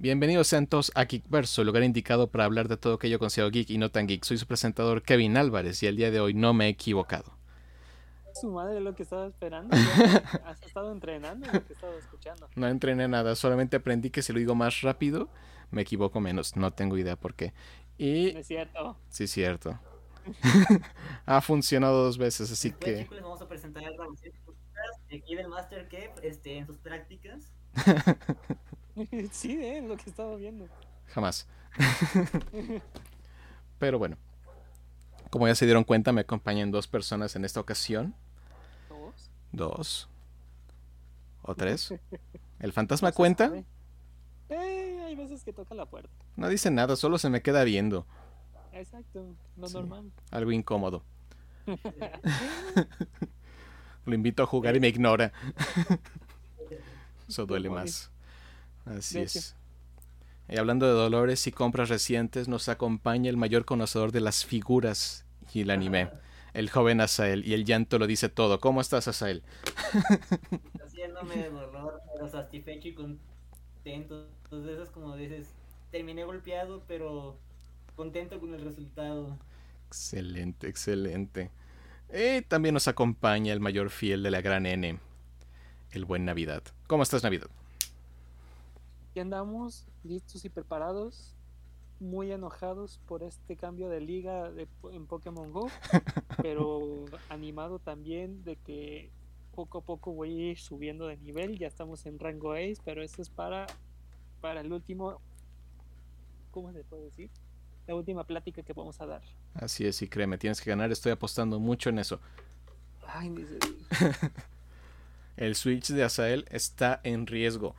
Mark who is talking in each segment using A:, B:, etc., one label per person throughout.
A: Bienvenidos sean todos a Geekverso, el lugar indicado para hablar de todo aquello considero geek y no tan geek. Soy su presentador Kevin Álvarez y el día de hoy no me he equivocado.
B: Su madre lo que estaba esperando. Has estado entrenando lo que estaba escuchando.
A: No entrené nada, solamente aprendí que si lo digo más rápido, me equivoco menos. No tengo idea por qué. Y
B: No es cierto.
A: sí, cierto. ha funcionado dos veces, así
C: Después,
A: que
C: chicos, les vamos a presentar a aquí del Master Kev, este, en sus prácticas.
B: sí, eh, lo que estaba viendo.
A: jamás. Pero bueno, como ya se dieron cuenta, me acompañan dos personas en esta ocasión.
B: ¿Todos?
A: Dos. O tres. ¿El fantasma
B: No
A: cuenta?
B: Eh, hay veces que toca la puerta.
A: No dice nada, solo se me queda viendo.
B: Exacto, lo
A: Sí.
B: normal.
A: Algo incómodo. Lo invito a jugar y me ignora. Eso duele más. Así
B: De hecho.
A: es. Y hablando de dolores y compras recientes, nos acompaña el mayor conocedor de las figuras y el anime, el joven Asael. Y el llanto lo dice todo. ¿Cómo estás, Asael?
C: Haciéndome de dolor, pero satisfecho y contento. Entonces es como dices, terminé golpeado, pero contento con el resultado.
A: Excelente, excelente. Y también nos acompaña el mayor fiel de la gran N, el buen Navidad. ¿Cómo estás, Navidad?
B: Ya andamos listos y preparados, muy enojados por este cambio de liga de, en Pokémon Go, pero animado también de que poco a poco voy a ir subiendo de nivel. Ya estamos en rango Ace, pero eso es para, para el último. ¿Cómo se puede decir? La última plática que vamos a dar.
A: Así es, y créeme, tienes que ganar. Estoy apostando mucho en eso.
B: Ay, diga.
A: El Switch de Asael está en riesgo.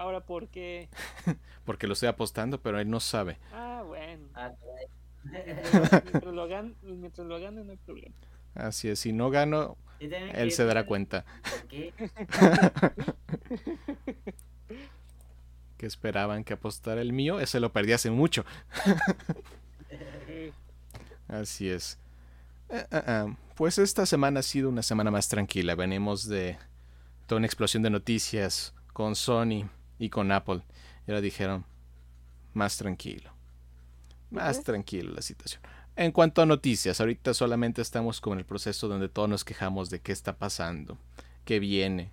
B: Ahora, ¿por qué?
A: Porque lo estoy apostando, pero él no sabe.
B: Ah, bueno.
C: Ah.
B: Mientras lo, gane, mientras lo gane, no hay problema.
A: Así es, si no gano, él se dará cuenta.
C: ¿Por qué?
A: Que esperaban que apostara el mío, ese lo perdí hace mucho.
B: Eh,
A: Así es. Eh, ah, ah, Pues esta semana ha sido una semana más tranquila. Venimos de toda una explosión de noticias con Sony y con Apple. Y ahora dijeron, más tranquilo. Más tranquilo la situación. En cuanto a noticias, ahorita solamente estamos con el proceso donde todos nos quejamos de qué está pasando, qué viene.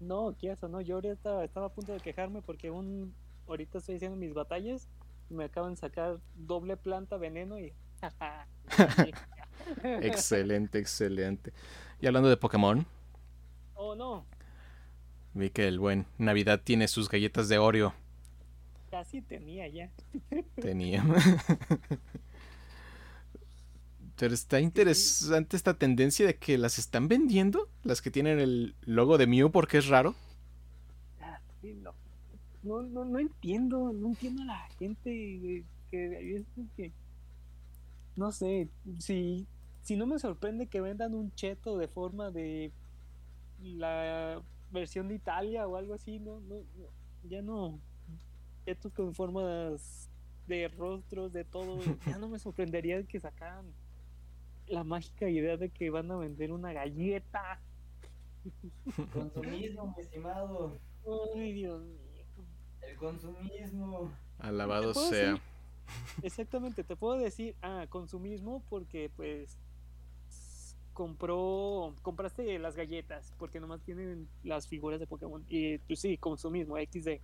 B: No, ¿qué eso? No, yo ahorita estaba a punto de quejarme porque un ahorita estoy haciendo mis batallas y me acaban de sacar doble planta veneno y
A: Excelente, excelente. Y hablando de Pokémon,
B: oh no,
A: vi que el buen Navidad tiene sus galletas de Oreo.
B: casi tenía ya.
A: Tenía. Pero está interesante esta tendencia de que las están vendiendo, las que tienen el logo de Mew porque es raro.
B: Ah, sí, no. No, no, no entiendo, no entiendo a la gente que que no sé, si si no me sorprende que vendan un cheto de forma de la versión de Italia o algo así, no, no, no, ya no chetos con formas de rostros, de todo, ya no me sorprendería que sacaran la mágica idea de que van a vender una galleta.
C: Consumismo, mi estimado.
B: Ay, Dios mío.
C: El consumismo.
A: Alabado
B: ¿Te puedo
A: sea.
B: decir? Exactamente, te puedo decir, ah, consumismo porque pues compró, compraste las galletas porque nomás tienen las figuras de Pokémon y pues sí, consumismo, XD,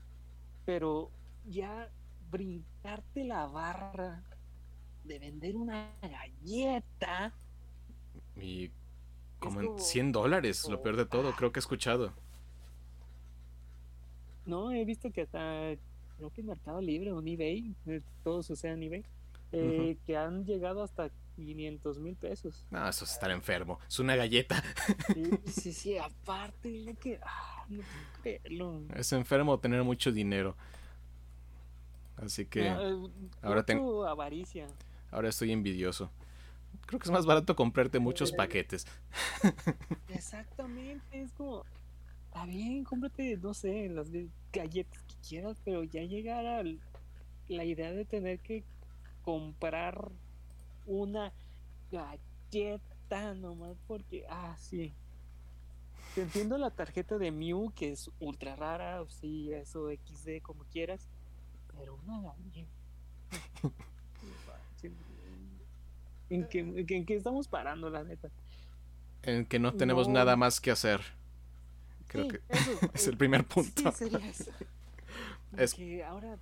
B: pero ya brincarte la barra de vender una galleta,
A: Y como en
B: como-
A: 100 dólares, lo peor de todo, creo que he escuchado.
B: no, he visto que hasta, creo que en Mercado Libre o en eBay, eh, todo sucede en eBay, eh, que han llegado hasta 500 mil pesos.
A: No, eso es estar enfermo. Es una galleta.
B: Sí, sí, sí, aparte, yo que. Ah, no puedo creerlo.
A: Es enfermo tener mucho dinero. Así que
B: Ah, eh,
A: ahora tengo-
B: avaricia.
A: ahora estoy envidioso. Creo que es más barato comprarte muchos paquetes.
B: Exactamente, es como. Está bien, cómprate, no sé, las galletas que quieras, pero ya llegar a la idea de tener que comprar una galleta nomás porque. Ah, sí. te entiendo la tarjeta de Mew, que es ultra rara, o sí, eso XD, como quieras, pero una galleta. ¿En qué, en qué estamos parando, la neta?
A: En que no tenemos
B: No.
A: nada más que hacer. Creo
B: Sí,
A: que
B: eso,
A: es
B: eh,
A: el primer punto.
B: Sí, sería eso.
A: Es-
B: Que ahora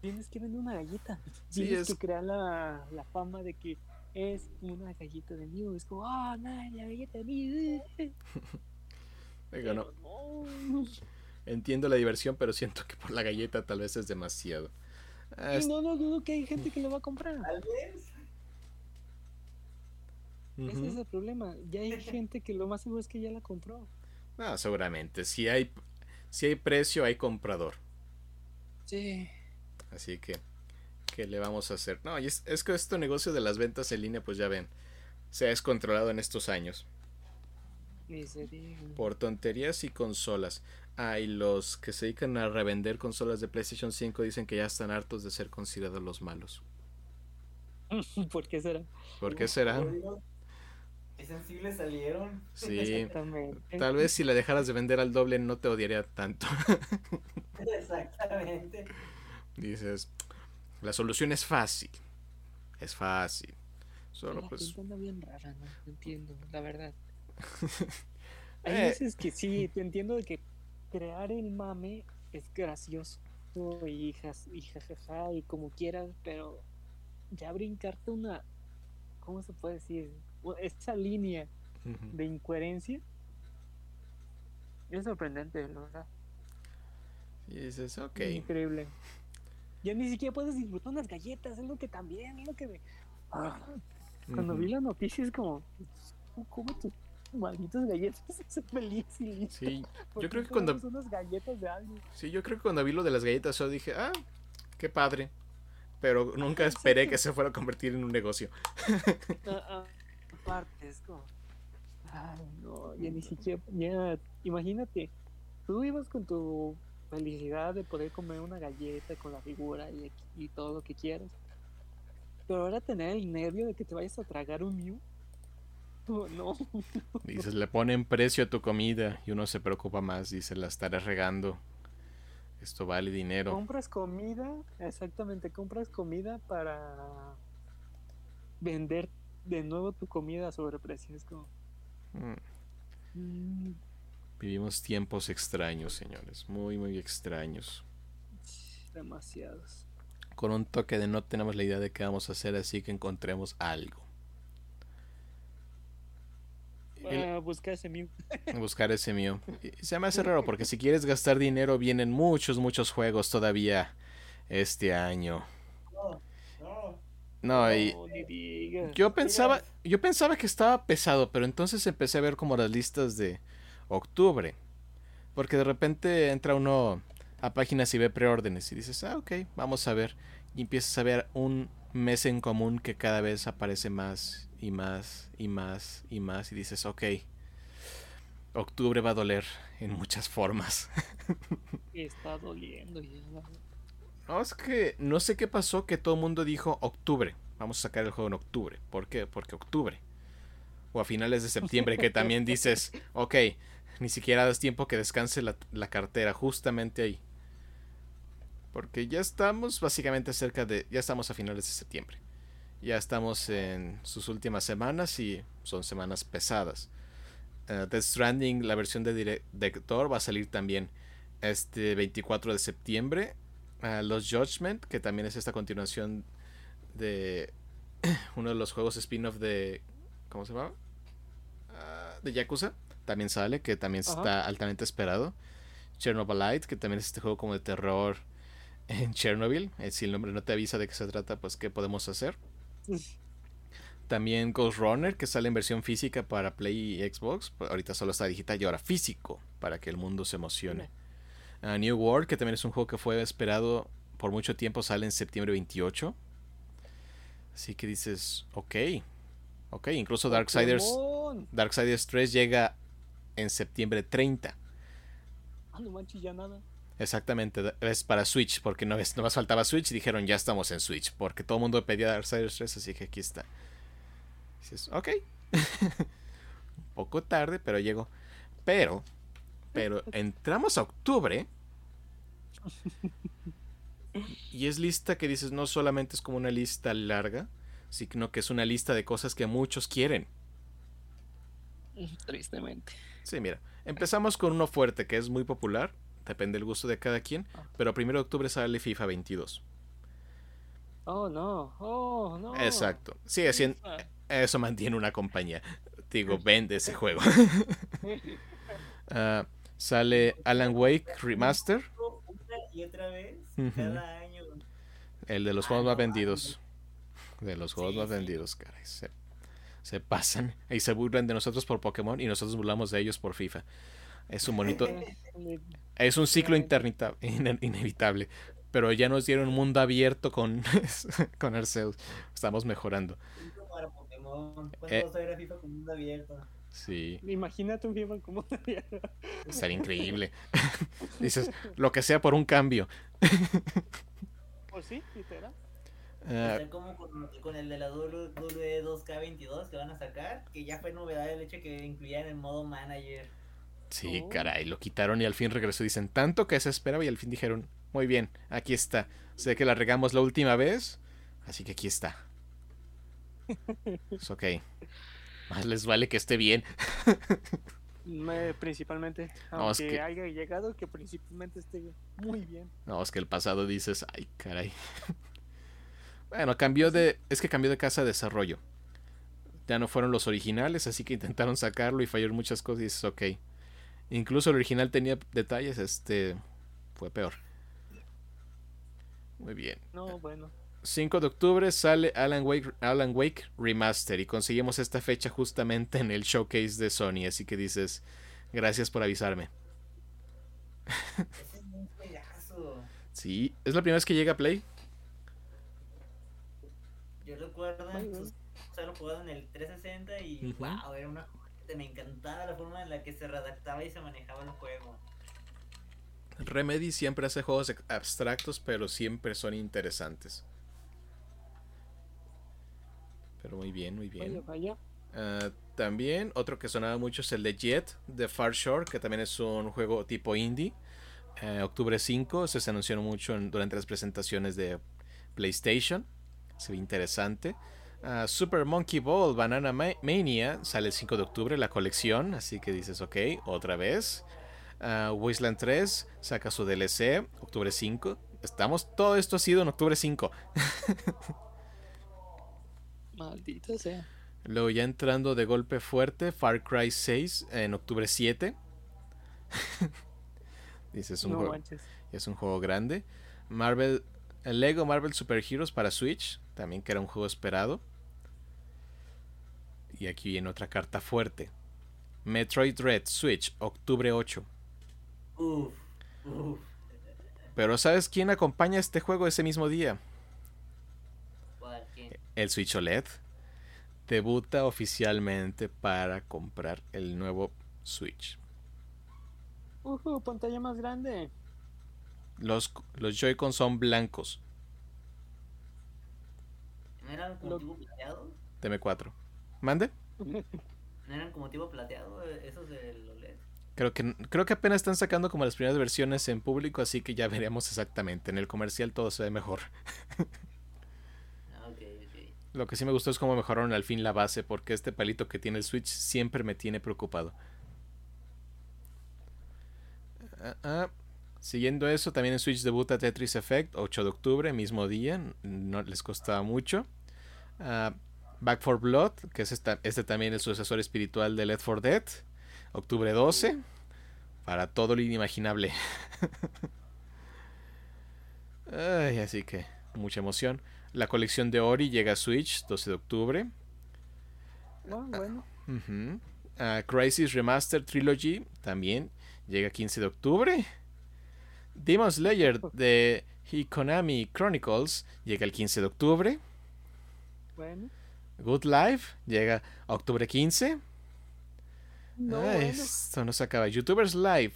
B: tienes que vender una galleta.
A: Sí,
B: Tienes
A: es-
B: que crear la, la fama de que es una galleta de Mew. Es como, ah, no, la galleta de Mew.
A: No,
B: Pero no.
A: entiendo la diversión, pero siento que por la galleta tal vez es demasiado. Es-
B: no, no dudo que hay gente que lo va a comprar.
C: Tal vez.
B: Ese es el problema. Ya hay gente que lo más seguro es que ya la compró.
A: Ah, seguramente. Si hay, si hay precio, hay comprador.
B: Sí.
A: Así que, ¿qué le vamos a hacer? No, y es, es que este negocio de las ventas en línea, pues ya ven, se ha descontrolado en estos años. Por tonterías y consolas. Ah, y los que se dedican a revender consolas de PlayStation 5 dicen que ya están hartos de ser considerados los malos.
B: ¿Por qué será?
A: ¿Por qué será?
C: Qué sensibles salieron.
A: Sí,
B: Exactamente.
A: tal vez si la dejaras de vender al doble no te odiaría tanto.
C: Exactamente.
A: Dices, la solución es fácil. Es fácil. Solo
B: la
A: pues...
B: anda bien rara, ¿no? No entiendo, la verdad. Hay
A: Eh.
B: veces que sí, te entiendo de que crear el mame es gracioso y, jas- y jajaja y como quieras, pero ya brincarte una, ¿cómo se puede decir? Esa línea de incoherencia es sorprendente, la verdad.
A: Y dices, ok.
B: Increíble. Ya ni siquiera puedes disfrutar unas galletas, es lo que también, es lo que me... Ah, Cuando vi la noticia es como, "Tú come tus malditas galletas, sé feliz y listo.
A: Sí,
B: ¿Por
A: yo creo que cuando-
B: unas galletas de algo.
A: sí, yo creo que cuando vi lo de las galletas yo dije, ah, qué padre. Pero nunca esperé que se fuera a convertir en un negocio.
B: Ah, ah, aparte, es como, ay, no, ya ni siquiera, ya, imagínate, tú ibas con tu felicidad de poder comer una galleta con la figura y, y todo lo que quieras. Pero ahora tener el nervio de que te vayas a tragar un Mew. Oh, no.
A: Dices, le ponen precio a tu comida y uno se preocupa más. Dice, la estaré regando. Esto vale dinero.
B: Compras comida, exactamente, compras comida para vender de nuevo tu comida a sobreprecio. Es como,
A: Mm,
B: mm,
A: Vivimos tiempos extraños, señores. Muy, muy extraños.
B: demasiados.
A: Con un toque de no tenemos la idea de qué vamos a hacer, así que encontremos algo.
B: Para buscar ese Mew.
A: buscar ese mío. Y se me hace raro porque si quieres gastar dinero vienen muchos, muchos juegos todavía este año.
C: No, no.
A: No, y yo pensaba, yo pensaba que estaba pesado, pero entonces empecé a ver como las listas de octubre. Porque de repente entra uno a páginas y ve preórdenes y dices, ah, ok, vamos a ver. Y empiezas a ver un mes en común que cada vez aparece más y más y más y más y dices, ok, octubre va a doler en muchas formas.
B: Está doliendo ya.
A: No, es que no sé qué pasó que todo el mundo dijo octubre. Vamos a sacar el juego en octubre. ¿Por qué? Porque octubre. O a finales de septiembre que también dices, ok, ni siquiera das tiempo que descanse la, la cartera justamente ahí. Porque ya estamos básicamente cerca de... Ya estamos a finales de septiembre. Ya estamos en sus últimas semanas y son semanas pesadas. Uh, Death Stranding, la versión de director, va a salir también este 24 de septiembre. Uh, Los Judgment, que también es esta continuación de uno de los juegos spin-off de... ¿Cómo se llama? Uh, de Yakuza. También sale, que también
B: Ajá.
A: está altamente esperado. Chernobylite, que también es este juego como de terror en Chernobyl. Eh, si el nombre no te avisa de qué se trata, pues qué podemos hacer. También Ghost Runner, que sale en versión física para Play y Xbox. Ahorita solo está digital y ahora físico, para que el mundo se emocione. Uh, New World, que también es un juego que fue esperado por mucho tiempo, sale en septiembre 28. Así que dices, ok. Ok, incluso Darksiders. Darksiders 3 llega en septiembre 30.
B: Ah, no manches, ya nada.
A: Exactamente, es para Switch, porque no, es, no más faltaba Switch y dijeron ya estamos en Switch, porque todo el mundo pedía Darksiders 3, así que aquí está. Dices, ok. Un poco tarde, pero llegó. Pero, pero entramos a octubre. Y es lista que dices, no solamente es como una lista larga, sino que es una lista de cosas que muchos quieren.
B: Tristemente.
A: Sí, mira, empezamos con uno fuerte que es muy popular, depende del gusto de cada quien,
B: Ah.
A: pero primero de octubre sale FIFA 22.
B: Oh, no. Oh, no.
A: Exacto. Sigue siendo,
B: Ah.
A: eso mantiene una compañía. Digo, vende ese juego. Ah, sale Alan Wake Remaster,
C: Una y otra vez, cada año.
A: el de los
C: Ah,
A: juegos más vendidos. De los juegos
C: Sí,
A: más
C: sí.
A: vendidos, caray. Se, pasan y se burlan de nosotros por Pokémon y nosotros burlamos de ellos por FIFA. Es un bonito, es un ciclo internita- ine- inevitable. Pero ya nos dieron un mundo abierto con, con Arceus. Estamos mejorando.
C: Para Pokémon. ¿Cuánto
A: Eh.
C: vas a ver a FIFA con mundo abierto?
A: Sí,
B: Imagínate un FIFA como
A: estaría increíble. Dices, lo que sea por un cambio.
B: Pues sí, literal.
C: Como con, con el de la WWE 2K22 que van a sacar, que ya fue novedad el hecho que incluían el modo manager.
A: sí,
B: Oh.
A: caray, lo quitaron y al fin regresó. Dicen, tanto que se esperaba y al fin dijeron, muy bien, aquí está. Sé que la regamos la última vez, así que aquí está. Es ok. Más les vale que esté bien.
B: Me- principalmente,
A: No, es
B: aunque
A: que-
B: haya llegado, que principalmente esté muy bien.
A: No, es que el pasado dices, ay, caray. Bueno, cambió de. Es que cambió de casa de desarrollo. Ya no fueron los originales, así que intentaron sacarlo y fallaron muchas cosas y dices, ok. Incluso el original tenía detalles, este. Fue peor. Muy bien.
B: No, bueno.
A: 5 de octubre sale Alan Wake, Alan Wake Remaster y conseguimos esta fecha justamente en el showcase de Sony, así que dices, gracias por avisarme.
C: Ese es un.
A: Sí, es la primera vez que llega a Play.
B: Güey.
C: pues, jugado en el 360 y
A: Ujú.
C: wow, era una me encantaba la forma en la que se redactaba y se manejaba el juego.
A: Remedy siempre hace juegos abstractos, pero siempre son interesantes. Pero muy bien, muy bien.
B: vaya.
A: Ah, también otro que sonaba mucho es el de Jet, de Far Shore, que también es un juego tipo indie. Eh, octubre 5, ese se anunció mucho en- durante las presentaciones de PlayStation. Se ve interesante. Ah, Super Monkey Ball Banana Ma- Mania sale el 5 de octubre, la colección, así que dices, ok, otra vez. Ah, Wasteland 3 saca su DLC, octubre 5. Estamos, todo esto ha sido en octubre 5.
B: Maldita sea.
A: Luego ya entrando de golpe fuerte, Far Cry 6 en octubre 7. Dice, es un,
B: No
A: juego, es un juego grande. Marvel, el Lego Marvel Super Heroes para Switch, también que era un juego esperado. Y aquí viene otra carta fuerte. Metroid Dread Switch, octubre 8.
C: Uf, uf.
A: Pero ¿sabes quién acompaña este juego ese mismo día? El Switch OLED. Debuta oficialmente para comprar el nuevo Switch.
B: Pantalla más grande.
A: Los, los Joy-Con son blancos.
C: ¿No eran como
B: Lo-
C: tipo plateado?
A: TM4. ¿Mande?
C: ¿No eran como tipo plateado eh, esos del OLED?
A: Creo que, creo que apenas están sacando como las primeras versiones en público, así que ya veremos exactamente. En el comercial todo se ve mejor.
C: Ah, ok, ok.
A: Lo que sí me gustó es cómo mejoraron al fin la base, porque este palito que tiene el Switch siempre me tiene preocupado. Ah, ah. Siguiendo eso, también en Switch debuta Tetris Effect, 8 de octubre, mismo día, no les costaba mucho. Ah, Back for Blood, que es esta- este también el sucesor espiritual de Left 4 Dead, octubre 12, para todo lo inimaginable. Ay, así que mucha emoción. La colección de Ori llega a Switch 12 de octubre.
B: Ah, bueno.
A: Ah, Crisis Remastered Trilogy también llega 15 de octubre. Demon Slayer de Hikonami Chronicles llega el 15 de octubre.
B: Bueno.
A: Good Life llega a octubre 15.
B: No, bueno.
A: Esto no se acaba. YouTubers Live.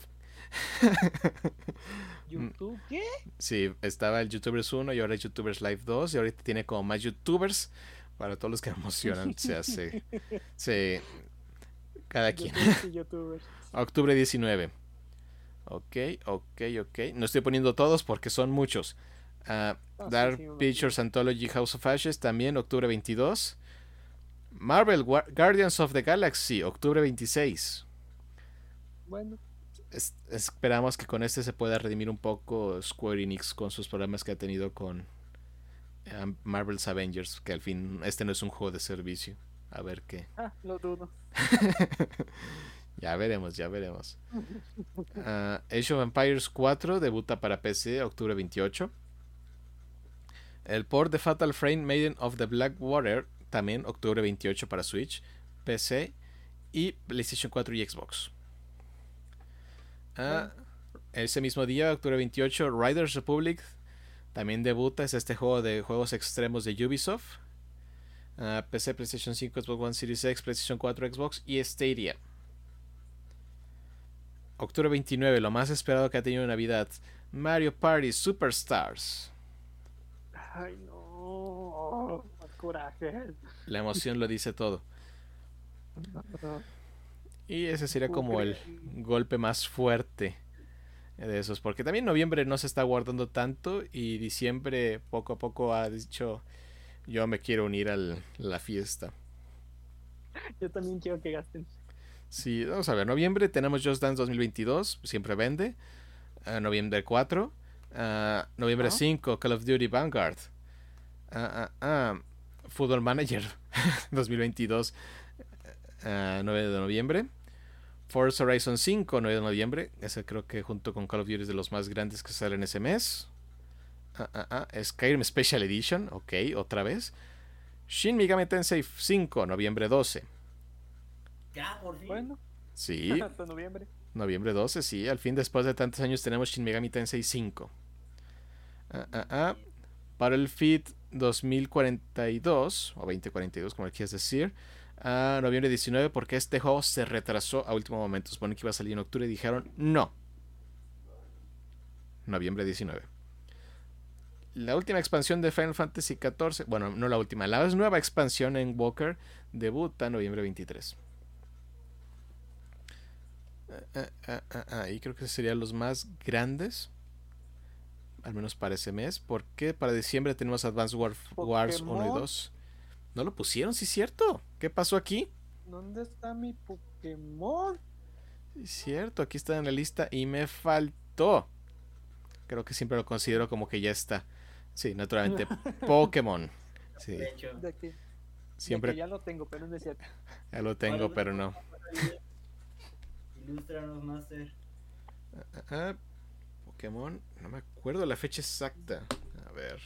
B: YouTube, ¿qué?
A: Sí, estaba el YouTubers 1 y ahora es YouTubers Live 2 y ahorita tiene como más YouTubers para todos los que emocionan. Se hace... Se... Cada quien. Octubre 19. Ok, ok, ok. No estoy poniendo todos porque son muchos. Ah, Dark Pictures Anthology House of Ashes también, octubre 22. Marvel Guardians of the Galaxy, octubre 26.
B: Bueno.
A: esperamos que con este se pueda redimir un poco Square Enix con sus problemas que ha tenido con ah, Marvel's Avengers, que al fin este no es un juego de servicio. A ver qué.
B: Ah, lo dudo.
A: ya veremos, ya veremos. Uh, Age of Empires 4 debuta para PC octubre 28. El port de Fatal Frame Maiden of the Black Water también octubre 28 para Switch, PC y PlayStation 4 y Xbox. Ah, ese mismo día, octubre 28, Riders Republic también debuta. Es este juego de juegos extremos de Ubisoft. Ah, PC, PlayStation 5, Xbox One Series X, PlayStation 4, Xbox y Stadia. Octubre 29, lo más esperado que ha tenido Navidad. Mario Party Superstars.
B: Ay, no. Coraje.
A: La emoción lo dice todo. Y ese sería como el golpe más fuerte de esos. Porque también noviembre no se está guardando tanto y diciembre poco a poco ha dicho yo me quiero unir a la fiesta.
B: Yo también quiero que gasten.
A: Sí, vamos a ver. Noviembre tenemos Just Dance 2022, siempre vende. Uh, noviembre 4. Uh, noviembre 5, Call of Duty Vanguard. Uh, Football Manager 2022, 9 de noviembre. Forza Horizon 5, 9 de noviembre. Ese creo que junto con Call of Duty es de los más grandes que salen ese mes. Ah, ah, ah. Skyrim Special Edition, ok, otra vez. Shin Megami Tensei 5, noviembre 12.
C: Ya, por fin.
B: Bueno.
A: Sí.
B: Hasta noviembre.
A: Noviembre 12, sí. Al fin, después de tantos años, tenemos Shin Megami Tensei 5. Ah, ah, ah. Battlefield 2042, o 2042, como quieras decir. A noviembre 19, porque este juego se retrasó a último momento. Supone que iba a salir en octubre y dijeron no. Noviembre 19 la última expansión de Final Fantasy XIV, bueno, no la última, la nueva expansión en Walker debuta noviembre 23. Ah, ah, ah, ahí creo que serían los más grandes, al menos para ese mes, porque para diciembre tenemos Advance Wars 1 y 2. ¿No lo pusieron? ¿Sí es cierto? ¿Qué pasó aquí?
B: ¿Dónde está mi Pokémon?
A: Es cierto, aquí está en la lista y me faltó. Creo que siempre lo considero como que ya está. Sí, naturalmente. Pokémon. Sí.
B: Siempre. ya lo tengo, pero no es cierto.
A: Ya lo tengo, pero no.
C: Ilústranos, Master.
A: Ah, ah, Pokémon, no me acuerdo la fecha exacta. A ver.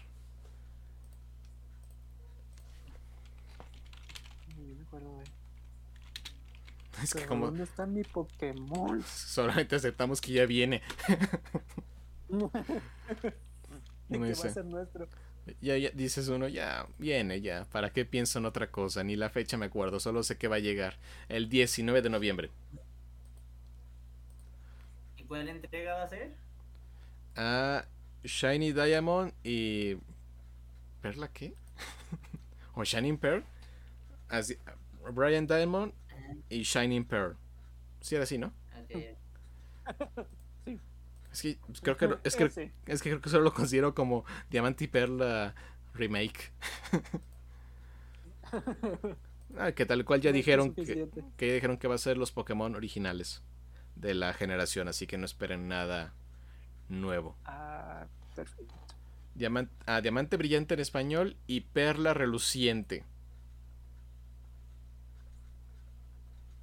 B: No me acuerdo
A: Es que como...
B: ¿Dónde está mi Pokémon?
A: Solamente aceptamos que ya viene.
B: nuestro.
A: Ya, ya, dices uno, ya viene, ya. ¿Para qué pienso en otra cosa? Ni la fecha me acuerdo, solo sé que va a llegar el 19 de noviembre.
C: ¿Y cuál entrega va a ser?
A: Ah, Shiny Diamond y. ¿Perla qué? ¿O Shining Pearl? Así, Brian Diamond y Shining Pearl. Sí, era así, ¿no? Es que creo que es que, es que creo que solo lo considero como Diamante y Perla remake. ah, que tal cual ya dijeron que, que, dijeron que va a ser los Pokémon originales de la generación, así que no esperen nada nuevo.
B: Ah, perfecto.
A: Diamante, ah, diamante brillante en español y perla reluciente.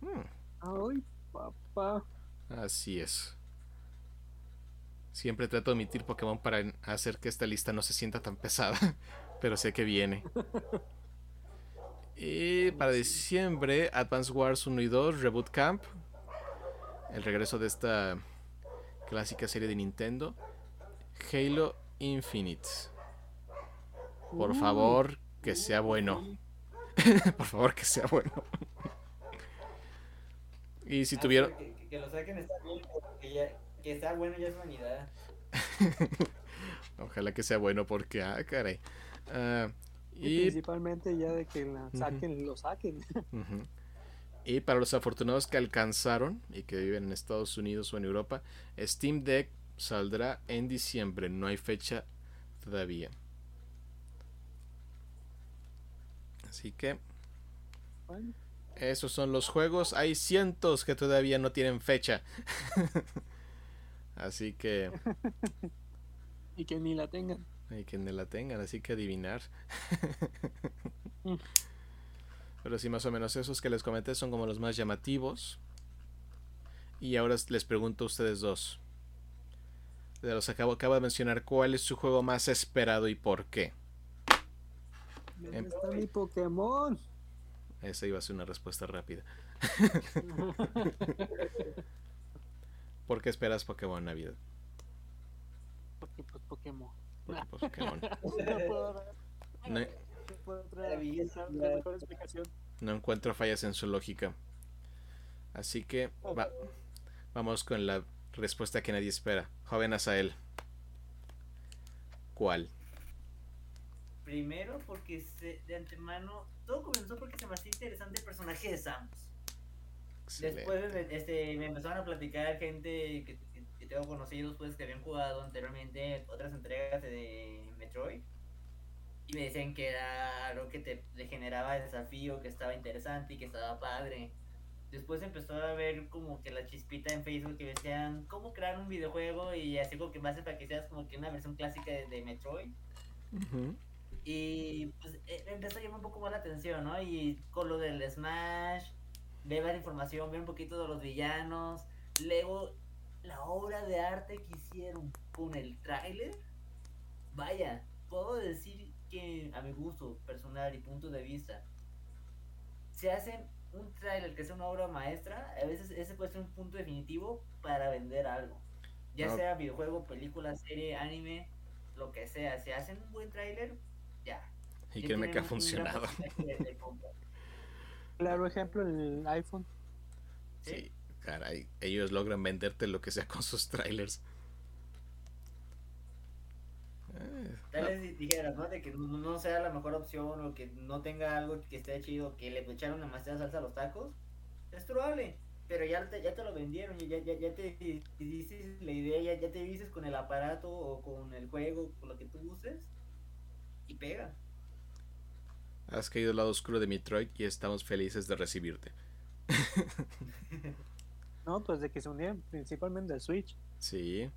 B: Hmm. Ay, papá.
A: Así es. Siempre trato de omitir Pokémon para hacer que esta lista no se sienta tan pesada, pero sé que viene. Y para diciembre, Advance Wars 1 y 2, Reboot Camp. El regreso de esta clásica serie de Nintendo. Halo Infinite. Por favor, que sea bueno. Por favor, que sea bueno. y si tuvieron...
C: Que, lo saquen está bien, porque ya que sea bueno ya es vanidad.
A: Ojalá que sea bueno porque, ah, caray. Uh,
B: y, principalmente ya de que la saquen, lo saquen.
A: Y para los afortunados que alcanzaron y que viven en Estados Unidos o en Europa, Steam Deck saldrá en diciembre. No hay fecha todavía. Así que esos son los juegos. Hay cientos que todavía no tienen fecha. así que
B: y que ni la tengan.
A: hay que no la tengan, así que adivinar. Pero sí, más o menos esos que les comenté son como los más llamativos. Y ahora les pregunto a ustedes dos. De los que acabo, acabo de mencionar, ¿cuál es su juego más esperado y por qué?
B: ¿Dónde
A: Em-
B: está mi Pokémon?
A: Esa iba a ser una respuesta rápida. ¿Por qué esperas Pokémon Navidad?
B: Porque pues Pokémon.
A: Porque, pues, Pokémon.
B: No
A: No,
B: otra mejor explicación.
A: encuentro fallas en su lógica. Así que va- vamos con la respuesta que nadie espera. Joven Azael. ¿Cuál?
C: Primero porque se- de antemano todo comenzó porque se me hacía interesante el personaje de Samus.
A: Excelente.
C: Después de- este, me empezaron a platicar gente que, que- que tengo conocidos pues que habían jugado anteriormente otras entregas de Metroid y me decían que era algo que te le generaba desafío, que estaba interesante y que estaba padre. Después empezó a ver como que la chispita en Facebook que decían cómo crear un videojuego y así como que más para que seas como que una versión clásica de, de Metroid. Y pues eh, empezó a llamar un poco más la atención, ¿no? Y con lo del Smash, ver más información, ver un poquito de los villanos. Luego, la obra de arte que hicieron con el tráiler. Vaya, puedo decir que a mi gusto personal y punto de vista, se hacen un tráiler que sea una obra maestra, a veces ese puede ser un punto definitivo para vender algo. Ya
A: No.
C: sea videojuego, película, serie, anime, lo que sea. Si hacen un buen tráiler, ya.
A: Y
C: ya
A: créeme que ha funcionado.
B: Claro ejemplo, el iPhone.
A: Sí, caray. Ellos logran venderte lo que sea con sus trailers. Eh,
C: Tal
A: no,
C: vez di- dijeras, ¿no? De que no, no sea la mejor opción o que no tenga algo que esté chido, que le echaron demasiada salsa a los tacos. Es probable, pero ya te, ya te lo vendieron, ya, ya, ya te te dices la idea, ya, ya te dices con el aparato o con el juego, con lo que tú uses, y pega.
A: Has caído al lado oscuro de Metroid y estamos felices de recibirte.
B: No, pues de que se unieron principalmente el Switch.
A: Sí.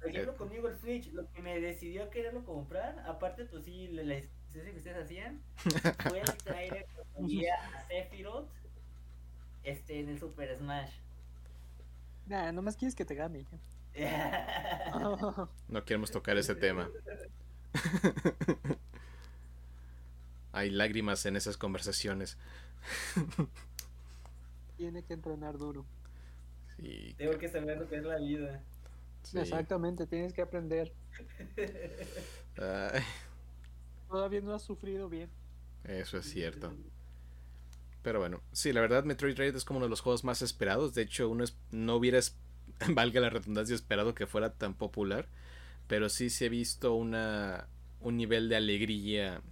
C: Por ejemplo,
A: Eh.
C: conmigo el Switch, lo que me decidió a quererlo comprar, aparte, pues sí, la existencia que ustedes hacían, fue el trailer que a Sephiroth este, en el Super Smash.
B: Nah, nomás quieres que te gane.
A: No queremos tocar ese tema. Hay lágrimas en esas conversaciones.
B: Tiene que entrenar duro.
A: Sí,
C: Tengo que saber lo que es la vida.
A: Sí.
B: Exactamente, tienes que aprender.
A: Ay,
B: Todavía no has sufrido bien.
A: eso es cierto. Pero bueno, sí, la verdad Metroid Dread es como uno de los juegos más esperados. De hecho, uno es- no hubiera, es- valga la redundancia, esperado que fuera tan popular. Pero sí se ha visto una, un nivel de alegría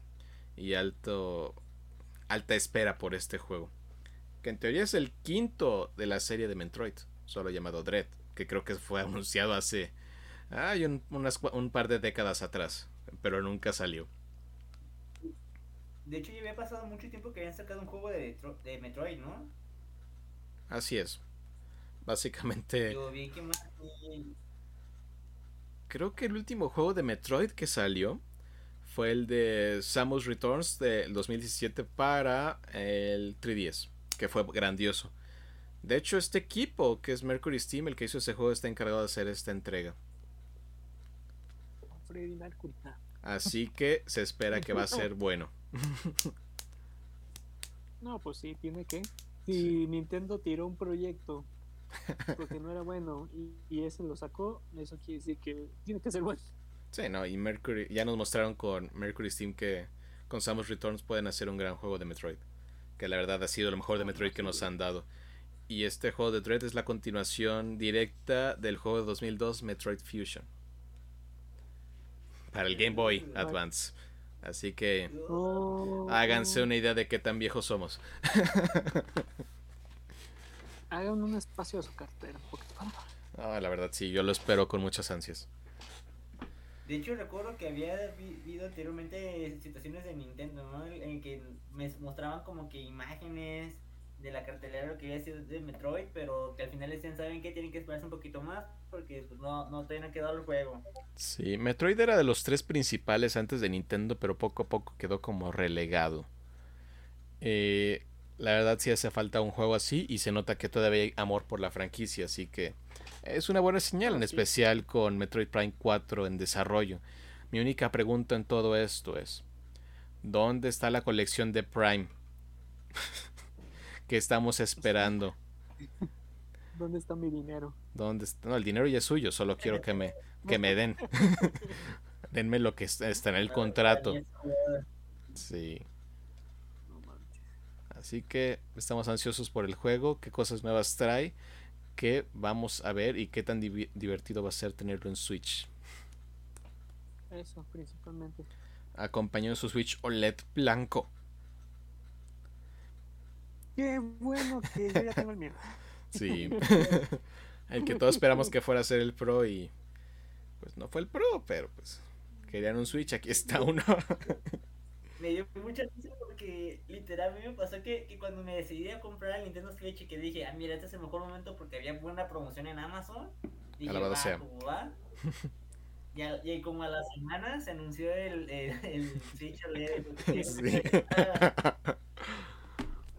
A: y alto, alta espera por este juego. Que en teoría es el quinto de la serie de Metroid, solo llamado Dread. Que creo que fue anunciado hace ay, un, unas un par de décadas atrás. Pero nunca salió.
C: De hecho, ya había pasado mucho tiempo que habían sacado un juego de, de Metroid, ¿no?
A: Así es. Básicamente...
C: Yo vi que más.
A: Creo que el último juego de Metroid que salió fue el de Samus Returns del 2017 para el 3DS, que fue grandioso. De hecho, este equipo, que es Mercury Steam, el que hizo ese juego, está encargado de hacer esta entrega.
B: Freddy Mercury.
A: Así que se espera que va a ser bueno.
B: No, pues sí, tiene que. Si Nintendo tiró un proyecto porque no era bueno y, y ese lo sacó, eso quiere decir que tiene que ser bueno.
A: Sí, no, y Mercury, ya nos mostraron con Mercury Steam que con Samus Returns pueden hacer un gran juego de Metroid. Que la verdad ha sido lo mejor de Metroid que nos han dado. Y este juego de Dread es la continuación directa del juego de 2002 Metroid Fusion. Para el Game Boy Advance. Así que
B: Oh,
A: háganse una idea de qué tan viejos somos.
B: hagan un espacio a su cartera.
A: Ah, la verdad, sí, yo lo espero con muchas ansias.
C: De hecho, recuerdo que había habido anteriormente situaciones de Nintendo, ¿no? En que me mostraban como que imágenes de la cartelera lo que había sido de Metroid, pero que al final decían, ¿saben qué? Tienen que esperarse un poquito más porque pues, no, no todavía no ha quedado el juego.
A: Sí, Metroid era de los tres principales antes de Nintendo, pero poco a poco quedó como relegado. Eh, la verdad sí hace falta un juego así y se nota que todavía hay amor por la franquicia, así que es una buena señal, en especial con Metroid Prime 4 en desarrollo. Mi única pregunta en todo esto es, ¿dónde está la colección de Prime? que estamos esperando.
B: ¿Dónde está mi dinero?
A: ¿Dónde está? No, el dinero ya es suyo, solo quiero que me, que me den. Denme lo que está en el contrato. Sí. Así que estamos ansiosos por el juego, qué cosas nuevas trae, qué vamos a ver y qué tan divertido va a ser tenerlo en Switch.
B: Eso, principalmente.
A: Acompañó su Switch OLED blanco.
B: Qué bueno que yo ya tengo el mío.
A: Sí. el que todos esperamos que fuera a ser el Pro y pues no fue el Pro, pero pues querían un Switch, aquí está uno.
C: me dio mucha risa porque literal a mí me pasó que, cuando me decidí a comprar el Nintendo Switch y que dije, ah, mira, este es el mejor momento porque había buena promoción en Amazon. Dije, va, sea. va? Y, y, como a la semana se anunció el, el, Switch OLED. Sí.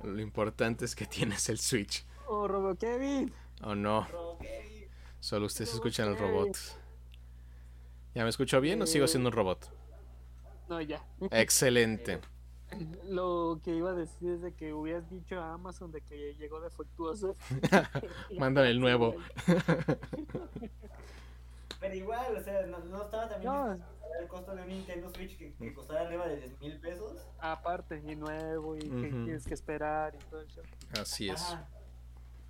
A: Lo importante es que tienes el Switch.
B: Oh, Robo Kevin.
A: Oh, no. Solo ustedes escuchan el robot. ¿Ya me escucho bien o sigo siendo un robot?
B: No, ya.
A: Excelente.
B: Lo que iba a decir es de que hubieras dicho a Amazon de que llegó defectuoso.
A: Mándame el nuevo.
C: Pero igual, o sea, no, estaba también el costo de un Nintendo Switch que, que costaba arriba de 10 mil pesos.
B: Aparte, y nuevo, y que tienes que esperar y todo eso.
A: Así es.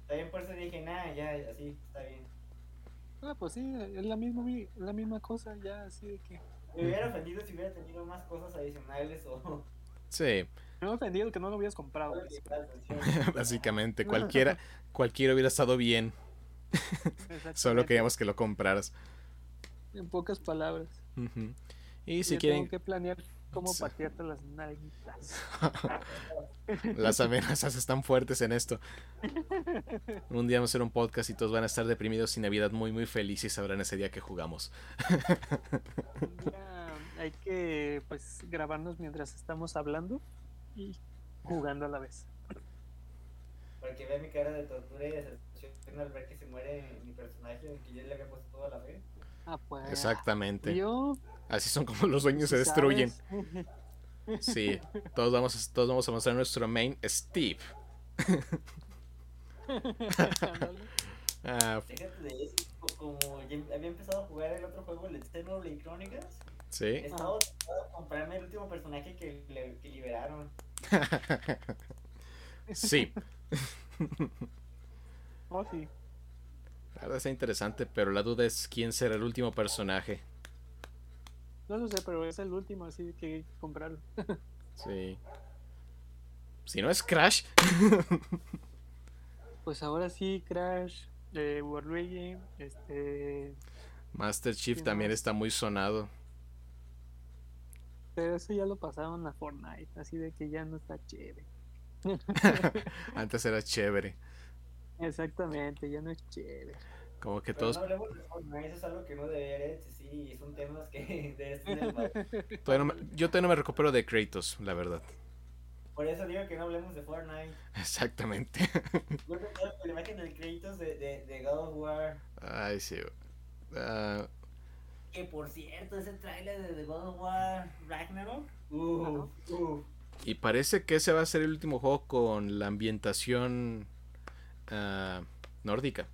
C: También por eso dije, nada, ya, así, está bien.
B: Ah, pues sí, es la misma, la misma cosa, ya, así de que.
C: Me hubiera ofendido si hubiera tenido más cosas adicionales o.
A: Sí.
B: Me he ofendido que no lo hubieras comprado.
A: Básicamente, cualquiera, cualquiera hubiera estado bien. Solo queríamos que lo compraras.
B: En pocas palabras.
A: Y si quieren.
B: Tengo que planear cómo patearte las nalguitas.
A: las amenazas están fuertes en esto. Un día vamos a hacer un podcast y todos van a estar deprimidos y Navidad muy, muy felices y sabrán ese día que jugamos.
B: hay que pues grabarnos mientras estamos hablando y jugando a la vez.
C: Para que vea mi cara de tortura y decepción al ver que se muere mi personaje, que ya le había puesto toda la vez.
B: Ah, pues.
A: Exactamente. Así son como los sueños se destruyen. Sí, todos vamos, a, todos vamos a mostrar nuestro main Steve.
C: ah. de como había empezado a jugar el otro juego, el Xenoblade Chronicles.
A: Sí.
C: He estado a comprarme el último personaje que, que liberaron.
A: sí.
B: oh, sí.
A: Verdad está interesante, pero la duda es quién será el último personaje.
B: No lo sé, pero es el último, así que comprarlo.
A: sí. Si no es Crash.
B: pues ahora sí, Crash, eh, Waluigi, este...
A: Master Chief también está muy sonado.
B: Pero eso ya lo pasaron a Fortnite, así de que ya no está chévere.
A: Antes era chévere.
C: Exactamente, ya no es chévere.
A: Como que todos.
C: No hablemos de Fortnite, eso es algo que no debería y son temas que
A: Yo todavía no me recupero de Kratos, la verdad.
C: Por eso digo que no hablemos de Fortnite.
A: Exactamente.
C: la imagen del Kratos de, de, de, God of War.
A: Ay, sí. Uh...
C: Que por cierto, ese trailer de The God of War Ragnarok. Uh, uh.
A: Y parece que ese va a ser el último juego con la ambientación uh, nórdica.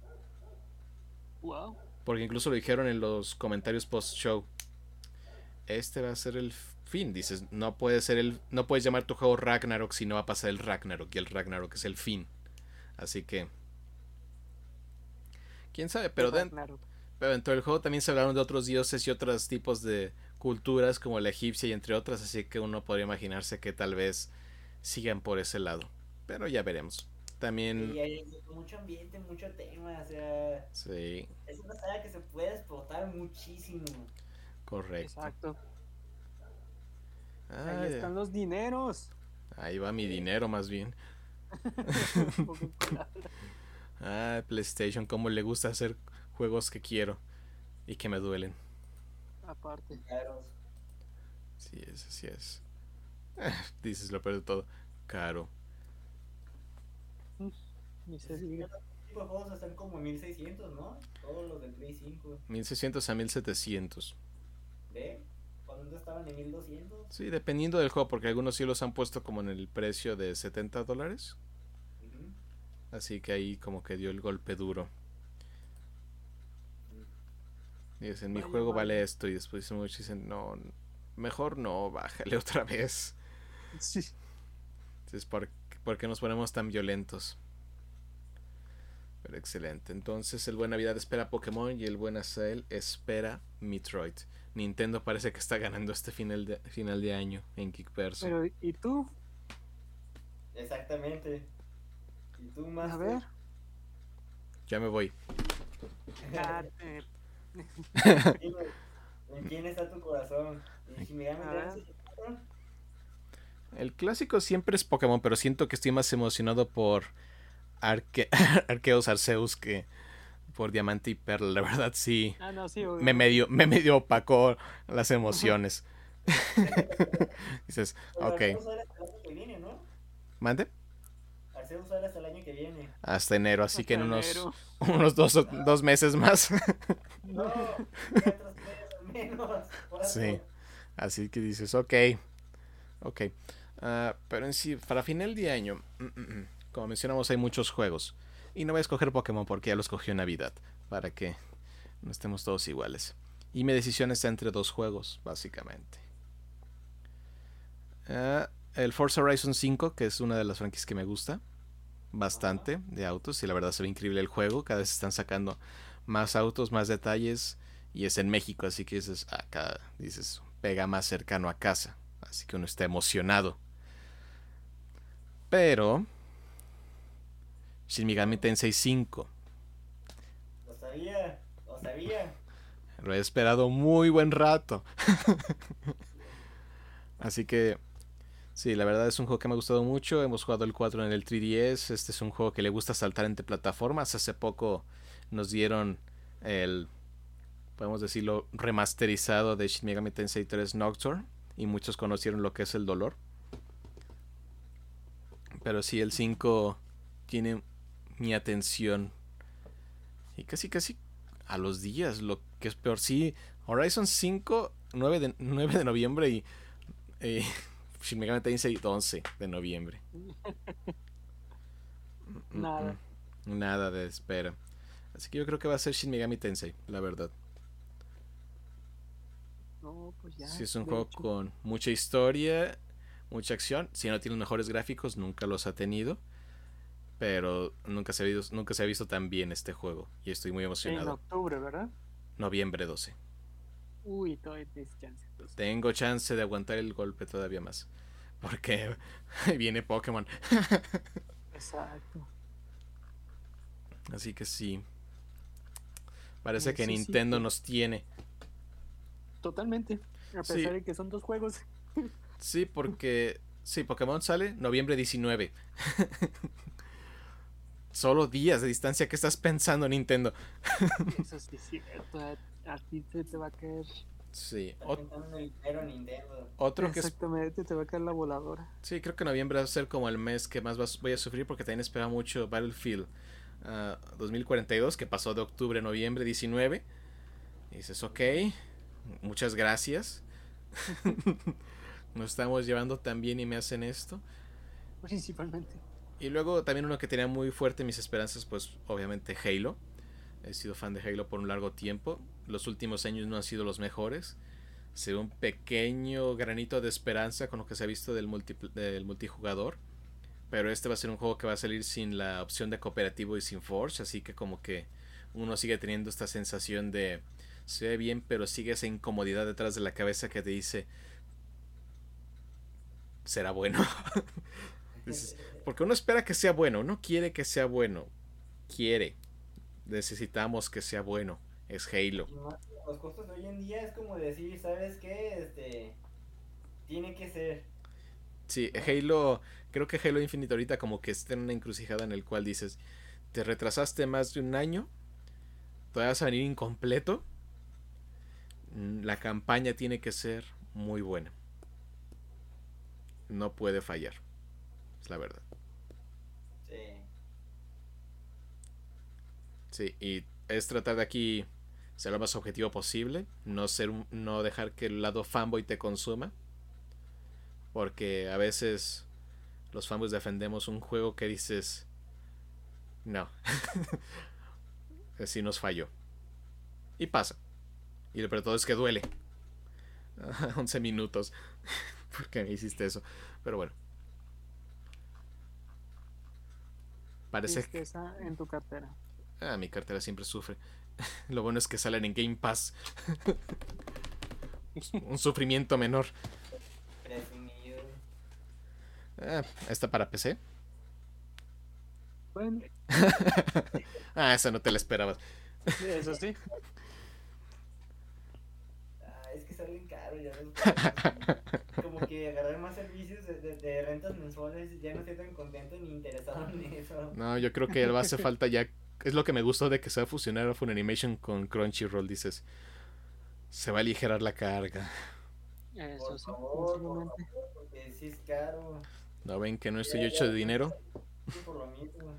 B: Wow.
A: Porque incluso lo dijeron en los comentarios post-show. Este va a ser el fin. Dices, no puede ser el. No puedes llamar tu juego Ragnarok si no va a pasar el Ragnarok. Y el Ragnarok es el fin. Así que. Quién sabe, pero, pero dentro del juego también se hablaron de otros dioses y otros tipos de culturas como la egipcia y entre otras. Así que uno podría imaginarse que tal vez sigan por ese lado. Pero ya veremos También.
C: Y hay mucho ambiente, mucho tema, o sea,
A: Sí,
C: es una saga que se puede explotar muchísimo.
A: correcto.
B: Exacto.
A: Ah,
B: Ahí están los dineros.
A: ahí va mi dinero más bien. Ah, PlayStation, cómo le gusta hacer juegos que quiero y que me duelen.
B: Aparte.
C: Caros.
A: Sí es, así es. Dices lo peor de todo. Caro.
B: Ni se diga.
C: Tipo de juegos están como en 1600, ¿no? Todos los del Play 5.
A: 1600 a 1700.
C: ¿Ve? Cuando estaban en 1200.
A: Sí, dependiendo del juego, porque algunos sí los han puesto como en el precio de 70 dólares.
C: Ujú.
A: Así que ahí como que dio el golpe duro. Dicen, mi juego vale esto. Y después muchos dicen, no, mejor no, bájale otra vez.
B: Sí.
A: Entonces, ¿por, por qué nos ponemos tan violentos? Pero excelente. Entonces, el buen Navidad espera Pokémon y el buen Azael espera Metroid. Nintendo parece que está ganando este final de, final de año en Kickverso.
B: Pero, ¿y tú?
C: Exactamente. ¿Y tú más?
B: A ver.
A: Ya me voy.
C: ¿En quién está tu corazón?
A: El clásico siempre es Pokémon, pero siento que estoy más emocionado por Arque Arceus Arceus que por Diamante y Perla. La verdad sí.
B: Ah, no, sí.
A: Me medio, me medio opacó las emociones. Dices,
C: Pero
A: ok.
C: Arceus sale hasta el año que viene, ¿no?
A: Mande.
C: Arceus sale hasta el año que viene.
A: Hasta enero, así que en
B: Hasta
A: unos,
B: enero.
A: unos dos, dos meses más.
C: No, otros meses menos.
A: Sí. Así que dices, ok. Ok. Ah, pero en sí, para final de año, mm, mm, mm, como mencionamos, hay muchos juegos. Y no voy a escoger Pokémon porque ya lo escogió en Navidad. Para que no estemos todos iguales. Y mi decisión está entre dos juegos, básicamente. Ah, el Forza Horizon 5, que es una de las franquicias que me gusta bastante de autos. Y la verdad se ve increíble el juego. Cada vez están sacando más autos, más detalles. Y es en México, así que dices, acá dices, pega más cercano a casa. Así que uno está emocionado. Pero Shin Megami Tensei 5
C: Lo sabía, lo sabía.
A: lo he esperado muy buen rato. Así que sí, la verdad es un juego que me ha gustado mucho. Hemos jugado el 4 en el 3DS. Este es un juego que le gusta saltar entre plataformas. Hace poco nos dieron el podemos decirlo remasterizado de Shin Megami Tensei 3 Nocturne y muchos conocieron lo que es el dolor. Pero sí, el 5 tiene mi atención. Y casi, casi a los días, lo que es peor. Sí, Horizon 5, 9 de, 9 de noviembre y eh, Shin Megami Tensei 11 de noviembre. Mm, mm,
B: Nada.
A: mm. Nada de espera. Así que yo creo que va a ser Shin Megami Tensei, la verdad.
B: No, pues ya.
A: Si es un juego
B: hecho.
A: con mucha historia, mucha acción. Si no tiene los mejores gráficos, nunca los ha tenido. Pero nunca se ha visto, nunca se ha visto tan bien este juego. Y estoy muy
B: En
A: emocionado.
B: octubre, ¿verdad?
A: Noviembre 12.
B: Uy, todavía tienes chance.
A: Tengo chance de aguantar el golpe todavía más. Porque viene Pokémon.
B: Exacto.
A: Así que sí. Parece que
B: Eso
A: Nintendo nos tiene.
B: Totalmente. A
A: Sí.
B: pesar de que son dos juegos.
A: Sí, porque. Sí, Pokémon sale noviembre 19. Solo días de distancia. ¿Qué estás pensando, Nintendo?
B: Eso sí es cierto. A, ti se te va a caer.
A: Sí. Ot- otro que
B: Exactamente, te va a caer la voladora.
A: Sí, creo que noviembre va a ser como el mes que más vas- voy a sufrir porque también esperaba mucho Battlefield ah, 2042, que pasó de octubre a noviembre 19. Y dices, ok, muchas gracias. Nos estamos llevando tan bien y me hacen esto.
B: Principalmente.
A: Y luego también uno que tenía muy fuerte mis esperanzas, pues obviamente Halo. He sido fan de Halo por un largo tiempo. Los últimos años no han sido los mejores. Se ve un pequeño granito de esperanza con lo que se ha visto del, multipl- del multijugador. Pero este va a ser un juego que va a salir sin la opción de cooperativo y sin Forge. Así que como que uno sigue teniendo esta sensación de se ve bien, pero sigue esa incomodidad detrás de la cabeza que te dice será bueno. porque uno espera que sea bueno, uno quiere que sea bueno. Quiere. Necesitamos que sea bueno. Es Halo.
C: Los costos de hoy en día es como decir, ¿sabes qué? Este. Tiene que ser.
A: Sí, Halo, creo que Halo Infinite ahorita como que está en una encrucijada en el cual dices, te retrasaste más de un año, todavía vas a venir incompleto, mm, la campaña tiene que ser muy buena. No puede fallar, es la verdad.
C: Sí.
A: Sí, y es tratar de aquí ser lo más objetivo posible, no ser no dejar que el lado fanboy te consuma, porque a veces los fanboys defendemos un juego que dices no, así nos falló y pasa y lo peor todo es que duele 11 minutos porque me hiciste eso, pero bueno. Parece que
B: en tu cartera.
A: Ah, mi cartera siempre sufre. Lo bueno es que salen en Game Pass. Un sufrimiento menor. Ah, ¿Está para PC?
B: Bueno,
A: Ah, esa no te la esperabas.
B: eso sí.
C: Ah, es que salen caro, ya ves. Como que agarrar más servicios de, de- de rentas mensuales, ya no estoy tan contento ni interesado en eso.
A: No, yo creo que le hace falta ya. Es lo que me gustó de que se va a fusionar Funimation con Crunchyroll. Dices, se va a aligerar la carga.
B: Eso
C: Por
B: sí,
C: favor, por
B: posiblemente.
C: favor, porque sí es caro.
A: ¿No ven que no estoy hecho de dinero?
C: Sí, por lo mismo.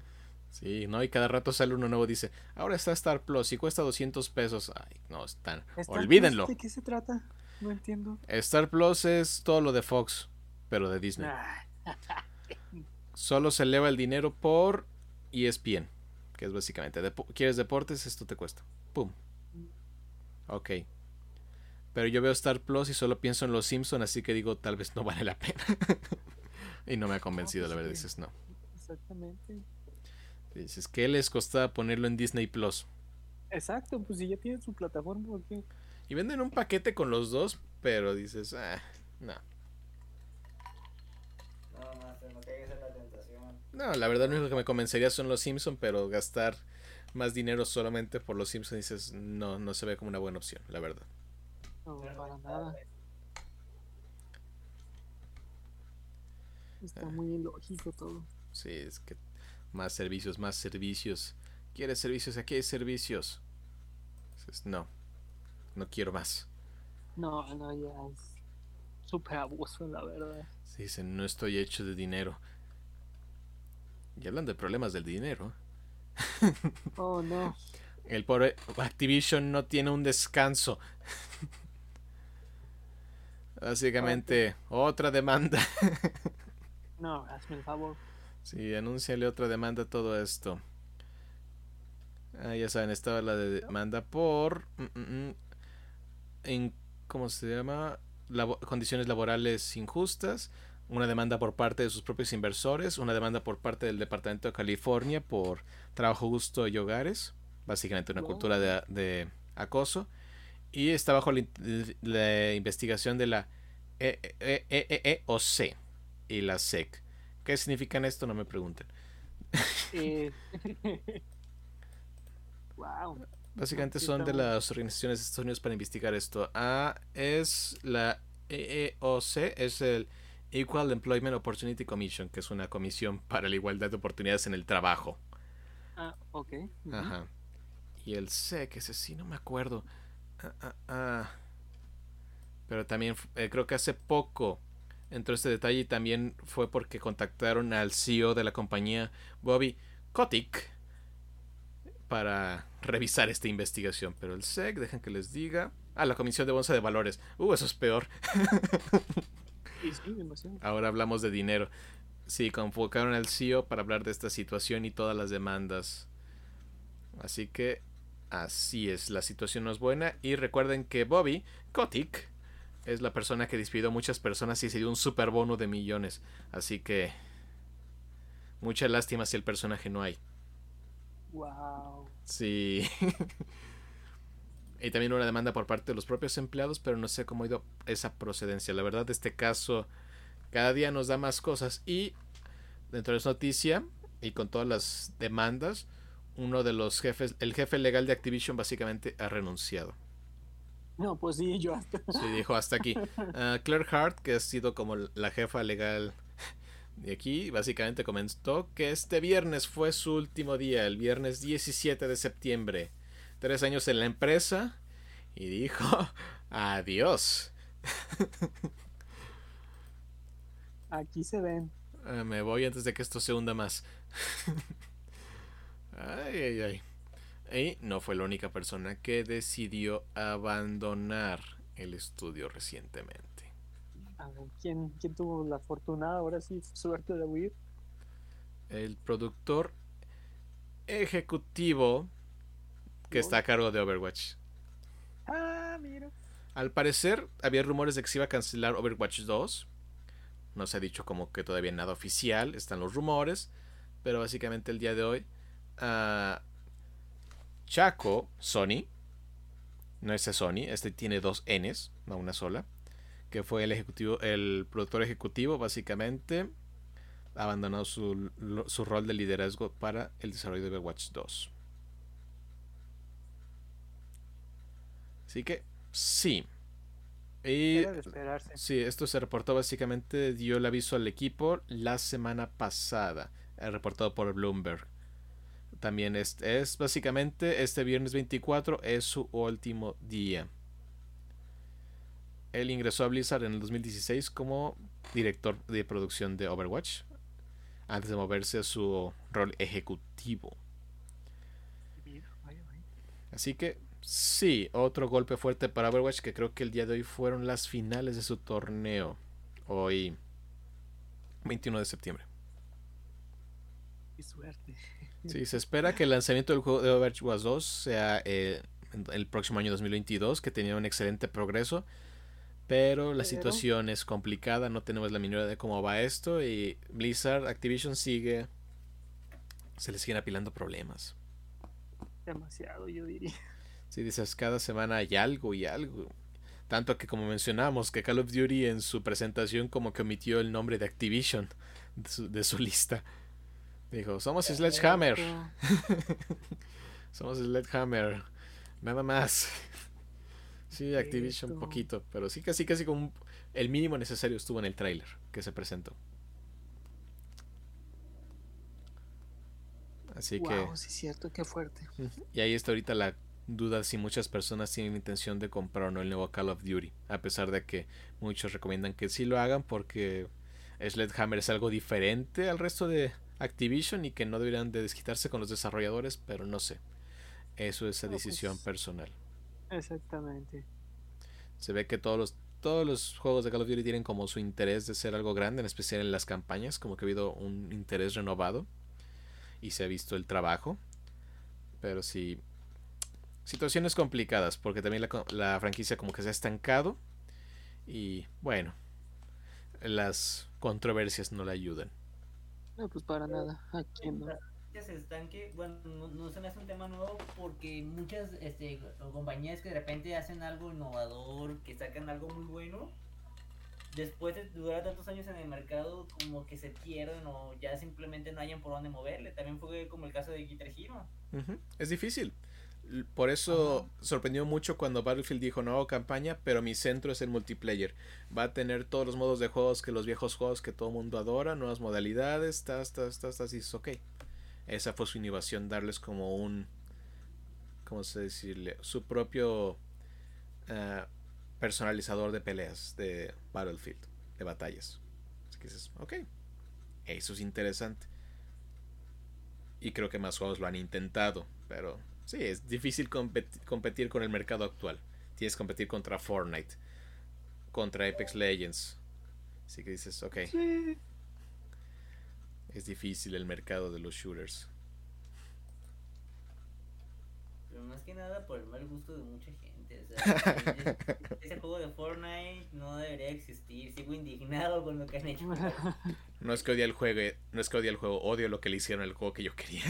A: Sí, ¿no? Y cada rato sale uno nuevo. Dice, ahora está Star Plus y cuesta 200 pesos. Ay, no, están.
B: ¿Star
A: Olvídenlo.
B: Plus, ¿De qué se trata? No entiendo.
A: Star Plus es todo lo de Fox, pero de Disney. Solo se eleva el dinero por ESPN, que es básicamente, depo- ¿quieres deportes? Esto te cuesta. Pum. Ok. Pero yo veo Star Plus y solo pienso en Los Simpson, así que digo, tal vez no vale la pena. y no me ha convencido, la verdad.
B: pues sí.
A: Dices, no.
B: exactamente.
A: Dices, ¿qué les costaba ponerlo en Disney Plus?
B: Exacto, pues si ya tienen su plataforma, ¿por qué?
A: Y venden un paquete con los dos, pero dices, ah. No,
C: más, no caigas en la tentación.
A: No, la verdad, lo único que me convencería son Los Simpson, pero gastar más dinero solamente por Los Simpson dices, no, no se ve como una buena opción, la verdad.
B: No, para nada. Está
A: Ah.
B: muy ilógico todo.
A: Sí, es que más servicios, más servicios. ¿Quieres servicios? Aquí hay servicios. Dices, no, no quiero más.
B: No, no, ya es súper abuso, la verdad.
A: Sí, dicen, no estoy hecho de dinero. Y hablan de problemas del dinero.
B: Oh, no.
A: El pobre Activision no tiene un descanso. Básicamente, otra demanda.
B: No, hazme el favor.
A: Sí, anúnciale otra demanda a todo esto. Ah, ya saben, estaba la de demanda por. mm, mm, mm, en, ¿Cómo se llama? Labo- condiciones laborales injustas. Una demanda por parte de sus propios inversores. Una demanda por parte del Departamento de California por trabajo justo y hogares. Básicamente una
B: Wow.
A: cultura de, de acoso. Y está bajo la, in- la investigación de la E- E- E- E- y la SEC. ¿Qué significan esto? No me pregunten.
B: Eh... wow.
A: Básicamente son de las organizaciones de Estados Unidos para investigar esto. A es la EEOC, es el Equal Employment Opportunity Commission, que es una comisión para la igualdad de oportunidades en el trabajo.
B: Ah, ok. ujú.
A: Ajá. Y el SEC, ese sí, no me acuerdo. Ah, ah, ah. Pero también eh, creo que hace poco entró este detalle y también fue porque contactaron al CEO de la compañía, Bobby Kotick, para revisar esta investigación. Pero el SEC, dejen que les diga. Ah, la Comisión de Bolsa de Valores. Uh, eso es peor.
B: Sí, sí, demasiado.
A: Ahora hablamos de dinero. Sí, convocaron al CEO para hablar de esta situación y todas las demandas. Así que así es, la situación no es buena. Y recuerden que Bobby Kotick es la persona que despidió a muchas personas y se dio un super bono de millones. Así que mucha lástima si el personaje no hay.
B: Wow.
A: Sí. y también una demanda por parte de los propios empleados, pero no sé cómo ha ido esa procedencia. La verdad, este caso cada día nos da más cosas y dentro de esa noticia y con todas las demandas, uno de los jefes, el jefe legal de Activision básicamente ha renunciado.
B: No, pues sí, yo hasta.
A: Sí, dijo hasta aquí. Uh, Claire Hart, que ha sido como la jefa legal de aquí, básicamente comentó que este viernes fue su último día, el viernes 17 de septiembre. Tres años en la empresa y dijo adiós.
B: Aquí se ven.
A: Uh, me voy antes de que esto se hunda más. ay, ay, ay. Y no fue la única persona que decidió abandonar el estudio recientemente.
B: ¿Quién, quién tuvo la fortuna ahora sí, suerte de huir?
A: El productor ejecutivo que está a cargo de Overwatch.
B: Ah, mira.
A: Al parecer, había rumores de que se iba a cancelar Overwatch 2. No se ha dicho como que todavía nada oficial, están los rumores. Pero básicamente el día de hoy, uh, Chaco, Sony, no es Sony, este tiene dos Ns, no una sola, que fue el ejecutivo, el productor ejecutivo, básicamente, abandonó su, su rol de liderazgo para el desarrollo de Overwatch 2. Así que sí. Y, sí, esto se reportó básicamente, dio el aviso al equipo la semana pasada, reportado por Bloomberg. También es, es básicamente este viernes 24 es su último día. Él ingresó a Blizzard en el 2016 como director de producción de Overwatch, antes de moverse a su rol ejecutivo. Así que sí, otro golpe fuerte para Overwatch que creo que el día de hoy fueron las finales de su torneo. Hoy, 21 de septiembre.
B: Qué suerte.
A: Sí, se espera que el lanzamiento del juego de Overwatch 2 sea eh, el próximo año 2022, que tenía un excelente progreso. Pero la situación es complicada, no tenemos la mínima de cómo va esto y Blizzard, Activision sigue, se le siguen apilando problemas.
B: Demasiado, yo diría.
A: Sí, dices, cada semana hay algo y algo. Tanto que como mencionamos, que Call of Duty en su presentación como que omitió el nombre de Activision de su, de su lista. Dijo, somos Sledgehammer. somos Sledgehammer. Nada más. Sí, Activision un poquito, pero sí casi casi como el mínimo necesario estuvo en el tráiler que se presentó. Así
B: wow,
A: que
B: sí cierto, qué fuerte.
A: Y ahí está ahorita la duda si muchas personas tienen intención de comprar o no el nuevo Call of Duty, a pesar de que muchos recomiendan que sí lo hagan porque Sledgehammer es algo diferente al resto de Activision y que no deberían de desquitarse con los desarrolladores, pero no sé. Eso es a decisión
B: pues,
A: personal.
B: Exactamente.
A: Se ve que todos los todos los juegos de Call of Duty tienen como su interés de ser algo grande, en especial en las campañas, como que ha habido un interés renovado y se ha visto el trabajo. Pero sí, situaciones complicadas, porque también la, la franquicia como que se ha estancado y bueno, las controversias no la ayudan.
B: No, pues para nada. Aquí no.
C: Se estanque, bueno, no, no, se me hace un tema nuevo porque muchas este, compañías que de repente hacen algo innovador, que sacan algo muy bueno, después de durar tantos años en el mercado, como que se pierden o ya simplemente no hayan por dónde moverle. También fue como el caso de Guitar Hero.
A: Uh -huh. Es difícil. Por eso Ajá. sorprendió mucho cuando Battlefield dijo no hago campaña, pero mi centro es el multiplayer. Va a tener todos los modos de juegos que los viejos juegos que todo el mundo adora, nuevas modalidades, tas, tas, tas, tas, y es ok. Esa fue su innovación, darles como un, ¿cómo se decirle? Su propio uh, personalizador de peleas de Battlefield, de batallas. Así que dices, ok, eso es interesante. Y creo que más juegos lo han intentado, pero Sí, es difícil competir, competir con el mercado actual. Tienes que competir contra Fortnite, contra Apex Legends. Así que dices, ok.
B: Sí.
A: Es difícil el mercado de los shooters.
C: Pero más que nada por el mal gusto de mucha gente. O sea, ese juego de Fortnite no debería existir. Sigo indignado con lo que han hecho.
A: No es que odie el juego, no es que odie el juego, odio lo que le hicieron al juego que yo quería.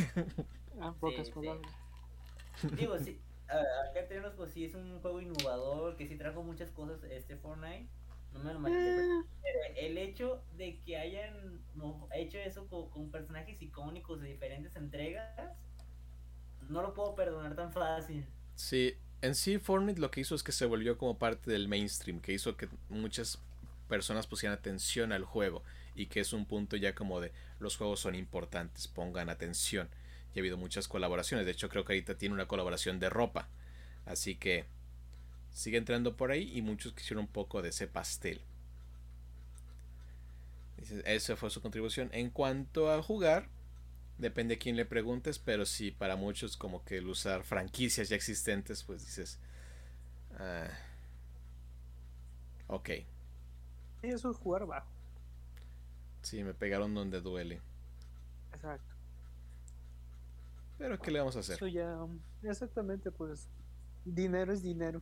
B: Ah, pocas sí, palabras.
C: Sí. Digo, sí, acá tenemos, pues sí, es un juego innovador que sí trajo muchas cosas, este Fortnite. No me lo malinterpreten. Pero el hecho de que hayan hecho eso con, con personajes icónicos de diferentes entregas, no lo puedo perdonar tan fácil.
A: Sí, en sí Fortnite lo que hizo es que se volvió como parte del mainstream, que hizo que muchas personas pusieran atención al juego y que es un punto ya como de los juegos son importantes, pongan atención. Y ha habido muchas colaboraciones, de hecho creo que ahorita tiene una colaboración de ropa, así que sigue entrando por ahí y muchos quisieron un poco de ese pastel. Esa fue su contribución. En cuanto a jugar, depende a quién le preguntes, pero sí, para muchos como que el usar franquicias ya existentes, pues dices, ah, ok,
B: eso es jugar bajo.
A: sí, me pegaron donde duele.
B: Exacto.
A: Pero ¿qué le vamos a hacer?
B: Eso ya, exactamente, pues, dinero es dinero.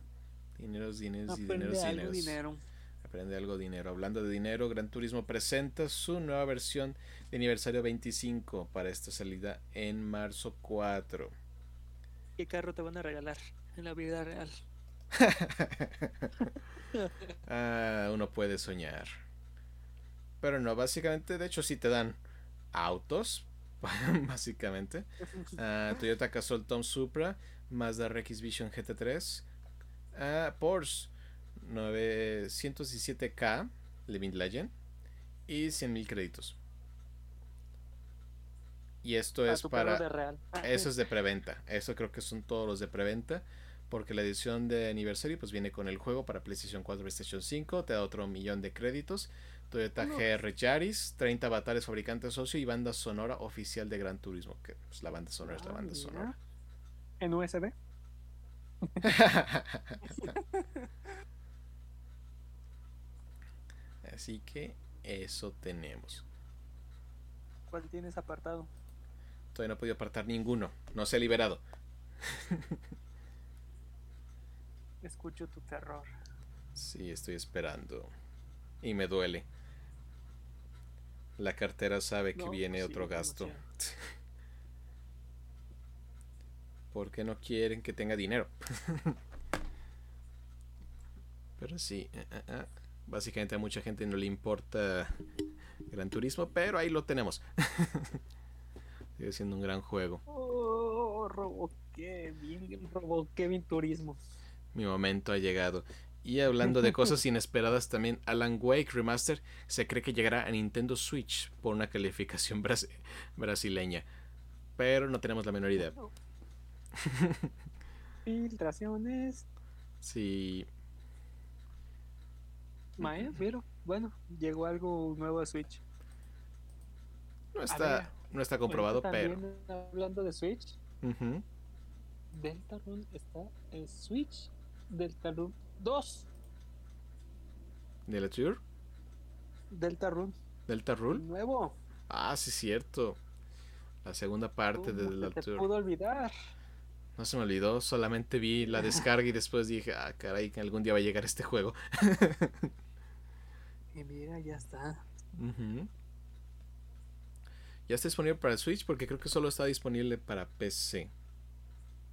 A: Dinero es dinero, es dinero,
B: Aprende
A: es
B: algo
A: dinero.
B: dinero.
A: Aprende algo dinero. Hablando de dinero, Gran Turismo presenta su nueva versión de aniversario 25 para esta salida en marzo 4.
B: ¿Qué carro te van a regalar en la vida real?
A: Ah, uno puede soñar. Pero no, básicamente, de hecho sí te dan autos, básicamente. Ah, Toyota Cazol Tom Supra, Mazda RX Vision GT3, ah, Porsche 917K Living Legend y 100.000 créditos. Y esto es para...
B: real.
A: Eso es de preventa. Eso creo que son todos los de preventa. Porque la edición de aniversario pues viene con el juego para PlayStation 4, PlayStation 5. Te da otro millón de créditos. Toyota
B: No.
A: GR Yaris, 30 avatares fabricante socio y banda sonora oficial de Gran Turismo. Que pues, la banda sonora es la
B: Ah,
A: banda
B: mira.
A: sonora.
B: En USB.
A: Así que eso tenemos.
B: ¿Cuál tienes apartado?
A: Todavía no he podido apartar ninguno. No se ha liberado.
B: Escucho tu terror.
A: Sí, estoy esperando. Y me duele. La cartera sabe que
B: No,
A: viene
B: pues sí,
A: otro gasto. Porque no quieren que tenga dinero. pero sí, eh, eh, eh. básicamente a mucha gente no le importa Gran Turismo, pero ahí lo tenemos. Sigue siendo un gran juego.
B: Oh, Robo Kevin, Robo Kevin Turismo.
A: Mi momento ha llegado. Y hablando de cosas inesperadas también, Alan Wake Remaster se cree que llegará a Nintendo Switch por una calificación bras- brasileña. Pero no tenemos la menor idea.
B: Filtraciones.
A: Sí,
B: Mae, pero bueno, llegó algo nuevo a Switch.
A: no
B: ver,
A: está, no está comprobado, pero...
B: hablando de Switch,
A: Ujú.
B: Deltarune está en Switch. Deltarune 2.
A: ¿De la Tour?
B: Deltarune
A: ¿Delta Rule?
B: nuevo.
A: Ah, sí, cierto. La segunda parte de
B: ¿Cómo
A: la
B: se te
A: Tour.
B: pudo olvidar?
A: No se me olvidó, solamente vi la descarga y después dije, ah, caray, que algún día va a llegar este juego.
B: Y mira, ya está.
A: Ya está disponible para Switch porque creo que solo está disponible para PC.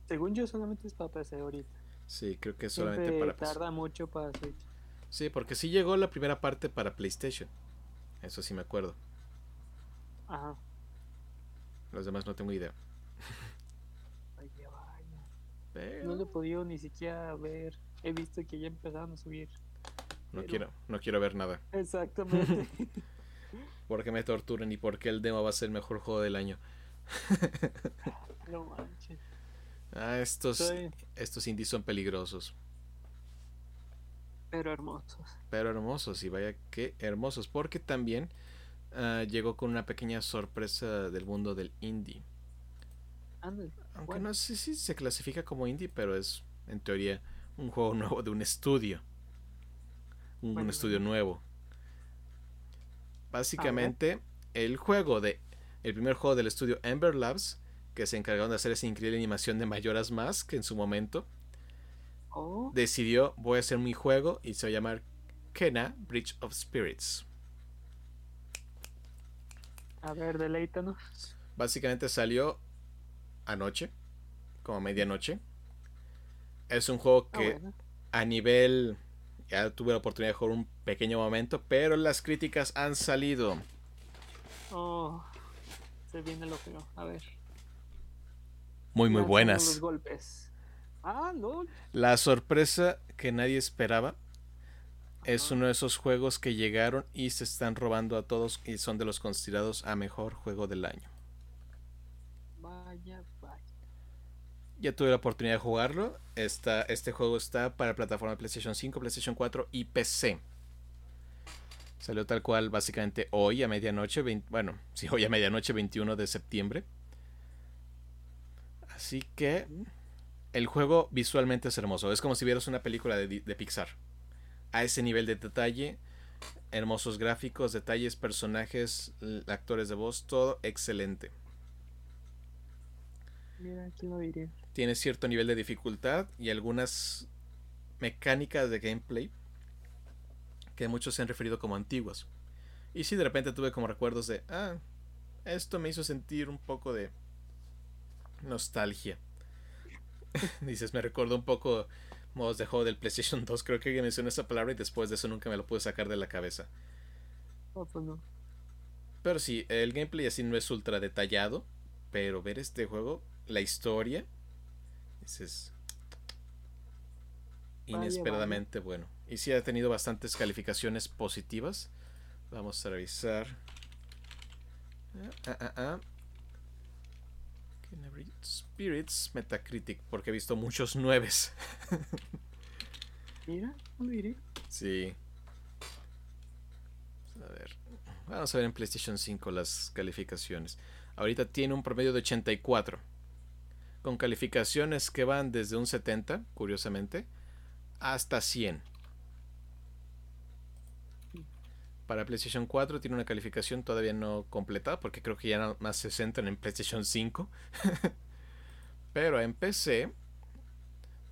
B: Según yo, solamente es para PC ahorita.
A: Sí, creo que es solamente
B: Siempre
A: para PC.
B: tarda mucho para Switch.
A: Sí, porque sí llegó la primera parte para PlayStation. Eso sí me acuerdo.
B: Ajá.
A: Los demás no tengo idea.
B: Vaya, vaya.
A: Pero
B: No lo he podido ni siquiera ver. He visto que ya empezaron a subir.
A: no
B: pero-
A: quiero, no quiero ver nada.
B: Exactamente.
A: Porque me torturen y porque el demo va a ser el mejor juego del año.
B: no manches.
A: Ah, estos, estos indies son peligrosos.
B: Pero hermosos.
A: Pero hermosos, y vaya que hermosos. Porque también ah, llegó con una pequeña sorpresa del mundo del indie. Aunque
B: Bueno.
A: no sé si se clasifica como indie, pero es en teoría un juego nuevo de un estudio. Un, un
B: Bueno,
A: estudio
B: bueno.
A: nuevo. Básicamente, el juego de. El primer juego del estudio Ember Labs, que se encargaron de hacer esa increíble animación de Mayoras que en su momento
B: Oh,
A: decidió: voy a hacer mi juego y se va a llamar Kena Bridge of Spirits.
B: a ver, deleítanos.
A: Básicamente salió anoche, como a medianoche. Es un juego
B: Ah,
A: que
B: bueno.
A: a nivel Ya tuve la oportunidad de jugar un pequeño momento, pero las críticas han salido.
B: Oh, se viene lo feo. A ver.
A: Muy, muy buenas.
B: Los golpes. Ah, no.
A: La sorpresa que nadie esperaba es uno de esos juegos que llegaron y se están robando a todos y son de los considerados a mejor juego del año.
B: Vaya, vaya.
A: Ya tuve la oportunidad de jugarlo. Está, este juego está para plataforma PlayStation 5, PlayStation 4 y PC. Salió tal cual básicamente hoy a medianoche, bueno, sí, hoy a medianoche 21 de septiembre. Así que el juego visualmente es hermoso. Es como si vieras una película de, Pixar. A ese nivel de detalle, hermosos gráficos, detalles, personajes, actores de voz, todo excelente.
B: Mira, ¿quién lo diría?
A: tiene cierto nivel de dificultad y algunas mecánicas de gameplay que muchos se han referido como antiguas. Y sí, de repente tuve como recuerdos de, ah, esto me hizo sentir un poco de nostalgia. Dices, me recordó un poco modos de juego del PlayStation 2, creo que alguien mencionó esa palabra y después de eso nunca me lo pude sacar de la cabeza.
B: Oh, pues no.
A: Pero sí, el gameplay así no es ultra detallado, pero ver este juego, la historia, dices, inesperadamente bueno. Y sí ha tenido bastantes calificaciones positivas. Vamos a revisar. Ah, ah, ah. Spirits Metacritic, porque he visto muchos nueves.
B: Mira, ¿cómo lo diría?
A: Sí. A ver. Vamos a ver en PlayStation 5 las calificaciones. Ahorita tiene un promedio de 84. Con calificaciones que van desde un 70, curiosamente, hasta 100. Para PlayStation 4 tiene una calificación todavía no completada, porque creo que ya nada más se centran en PlayStation 5. Pero en PC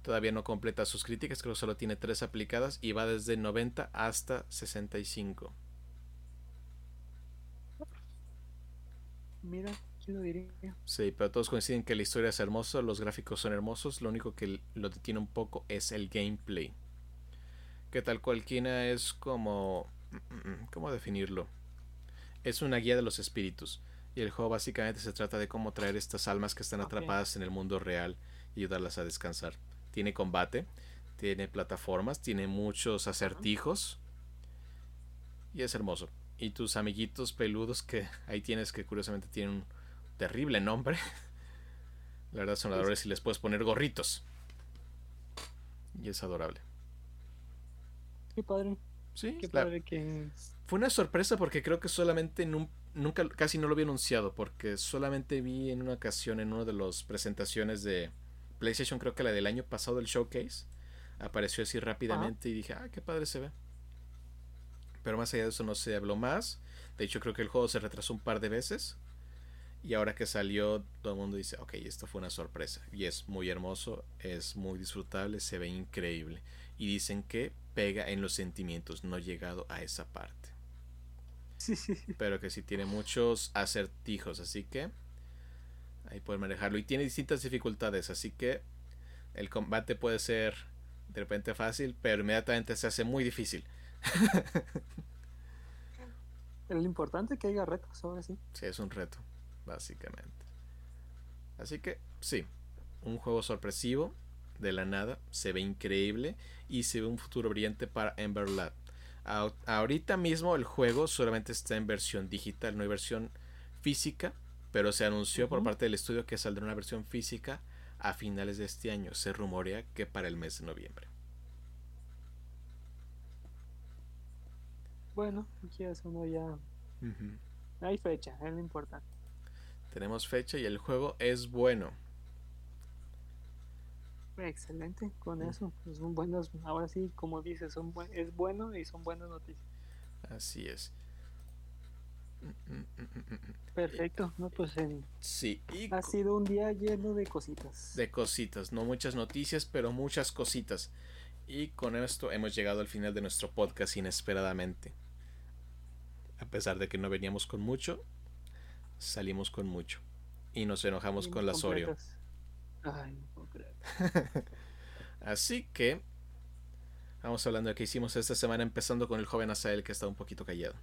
A: todavía no completa sus críticas, creo que solo tiene 3 aplicadas y va desde 90 hasta 65.
B: Mira, ¿quién lo diría?
A: Sí, pero todos coinciden que la historia es hermosa, los gráficos son hermosos, lo único que lo detiene un poco es el gameplay. Que tal cualquiera es como... ¿Cómo definirlo? Es una guía de los espíritus. Y el juego básicamente se trata de cómo traer estas almas que están atrapadas en el mundo real y ayudarlas a descansar. Tiene combate, tiene plataformas, tiene muchos acertijos. Y es hermoso. Y tus amiguitos peludos que ahí tienes que curiosamente tienen un terrible nombre. La verdad son adorables y les puedes poner gorritos. Y es adorable.
B: Qué padre,
A: Sí,
B: qué
A: la-
B: padre que...
A: fue una sorpresa porque creo que solamente en un- nunca casi no lo había anunciado porque solamente vi en una ocasión en una de las presentaciones de PlayStation creo que la del año pasado el showcase apareció así rápidamente y dije ah qué padre se ve pero más allá de eso no se habló más. De hecho creo que el juego se retrasó un par de veces. Y ahora que salió todo el mundo dice ok esto fue una sorpresa y es muy hermoso es muy disfrutable se ve increíble. Y dicen que pega en los sentimientos no he llegado a esa parte
B: Sí,
A: pero que sí tiene muchos acertijos, así que ahí pueden manejarlo. Y tiene distintas dificultades, así que el combate puede ser de repente fácil, pero inmediatamente se hace muy difícil.
B: Pero lo importante es que haya retos, ahora sí.
A: Sí, es un reto, básicamente. Así que sí, un juego sorpresivo, de la nada, se ve increíble y se ve un futuro brillante para Ember Lab. A- ahorita mismo el juego solamente está en versión digital, no hay versión física, pero se anunció por parte del estudio que saldrá una versión física a finales de este año. Se rumorea que para el mes de noviembre.
B: Bueno, uno ya... Hay fecha, es lo importante.
A: Tenemos fecha y el juego es bueno.
B: Excelente, con
A: Mm.
B: eso. pues son buenas, ahora sí, como dices, son buen- es bueno y son buenas noticias.
A: Así es.
B: Perfecto, no, pues en-
A: Sí, y
B: ha sido un día lleno de cositas.
A: de cositas, no muchas noticias, pero muchas cositas. Y con esto hemos llegado al final de nuestro podcast inesperadamente. A pesar de que no veníamos con mucho, salimos con mucho. Y nos enojamos con las Oreo.
B: Ay.
A: Así que Vamos hablando de qué hicimos esta semana, empezando con el joven Asael que está un poquito callado.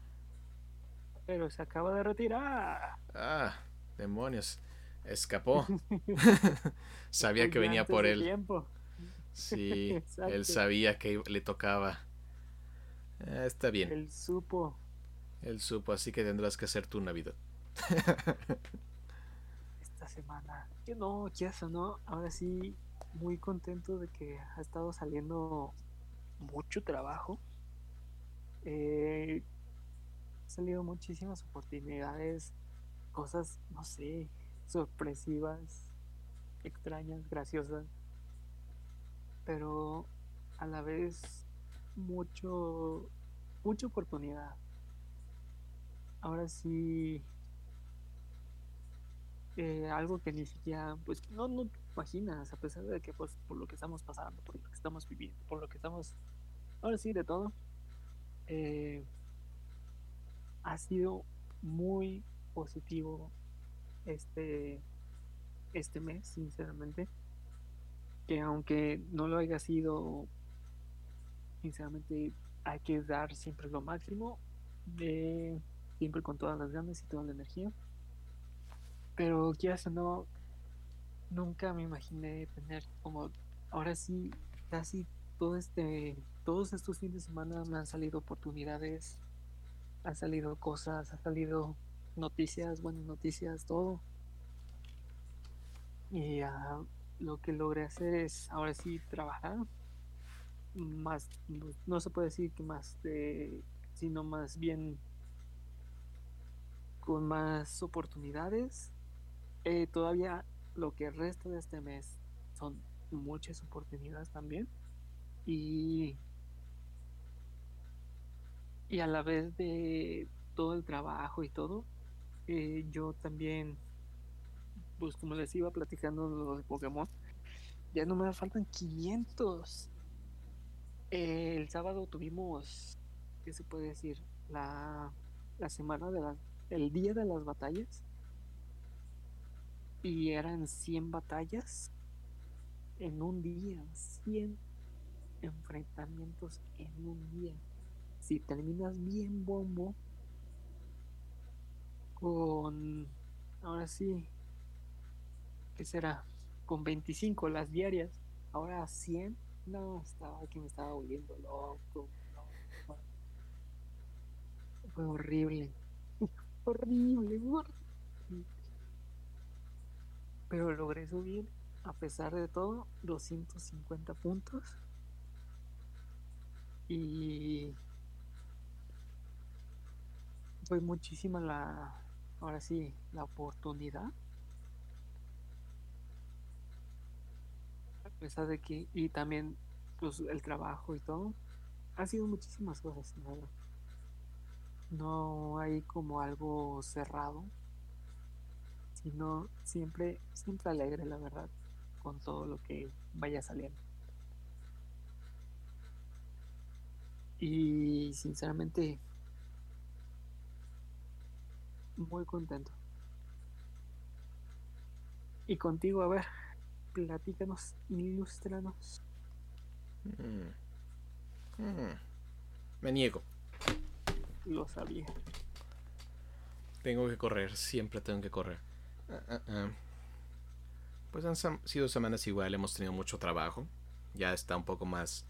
B: Pero se acaba de retirar.
A: Ah, demonios. Escapó. sabía que venía por él.
B: Tiempo.
A: Sí, él sabía que le tocaba. Eh, está bien.
B: Él supo.
A: Él supo, así que tendrás que hacer tu Navidad.
B: Esta semana. Que no, ya no. Ahora sí, muy contento de que ha estado saliendo mucho trabajo. Eh, salido muchísimas oportunidades, cosas, no sé, sorpresivas, extrañas, graciosas, pero a la vez mucho, mucha oportunidad. Ahora sí, eh, algo que ni siquiera, pues no, no te imaginas, a pesar de que pues por lo que estamos pasando, por lo que estamos viviendo, por lo que estamos, ahora sí, de todo, eh, ha sido muy positivo este, este mes, sinceramente. Que aunque no lo haya sido, sinceramente hay que dar siempre lo máximo, de, siempre con todas las ganas y toda la energía. Pero quieras o no, nunca me imaginé tener como, ahora sí, casi todo este, todos estos fines de semana me han salido oportunidades, han salido cosas, han salido noticias, buenas noticias, todo. Y uh, lo que logré hacer es ahora sí trabajar más, no, se puede decir que más, de, sino más bien con más oportunidades. Eh, todavía lo que resta de este mes son muchas oportunidades también. Y, y a la vez de todo el trabajo y todo, eh, yo también, pues como les iba platicando lo de Pokémon, ya no me faltan 500. el sábado tuvimos, ¿qué se puede decir? La, la semana de la, el día de las batallas. Y eran 100 batallas en un día, 100 enfrentamientos en un día. Si terminas bien bombo, con, ahora sí, ¿qué será? Con 25 las diarias, ahora 100, no, estaba que me estaba volviendo loco. Fue horrible, horrible, horrible. Pero logré subir, a pesar de todo, 250 puntos. Y fue muchísima la, ahora sí, la oportunidad. A pesar de que, y también pues, el trabajo y todo, ha sido muchísimas cosas, No hay como algo cerrado, sino siempre, siempre alegre, la verdad, con todo lo que vaya saliendo. Y sinceramente, muy contento. Y contigo, a ver, platícanos, ilústranos.
A: Mm. Mm. Me niego.
B: Lo sabía.
A: Tengo que correr, siempre tengo que correr. Ah, ah, ah. Pues han sido semanas igual, hemos tenido mucho trabajo. Ya está un poco más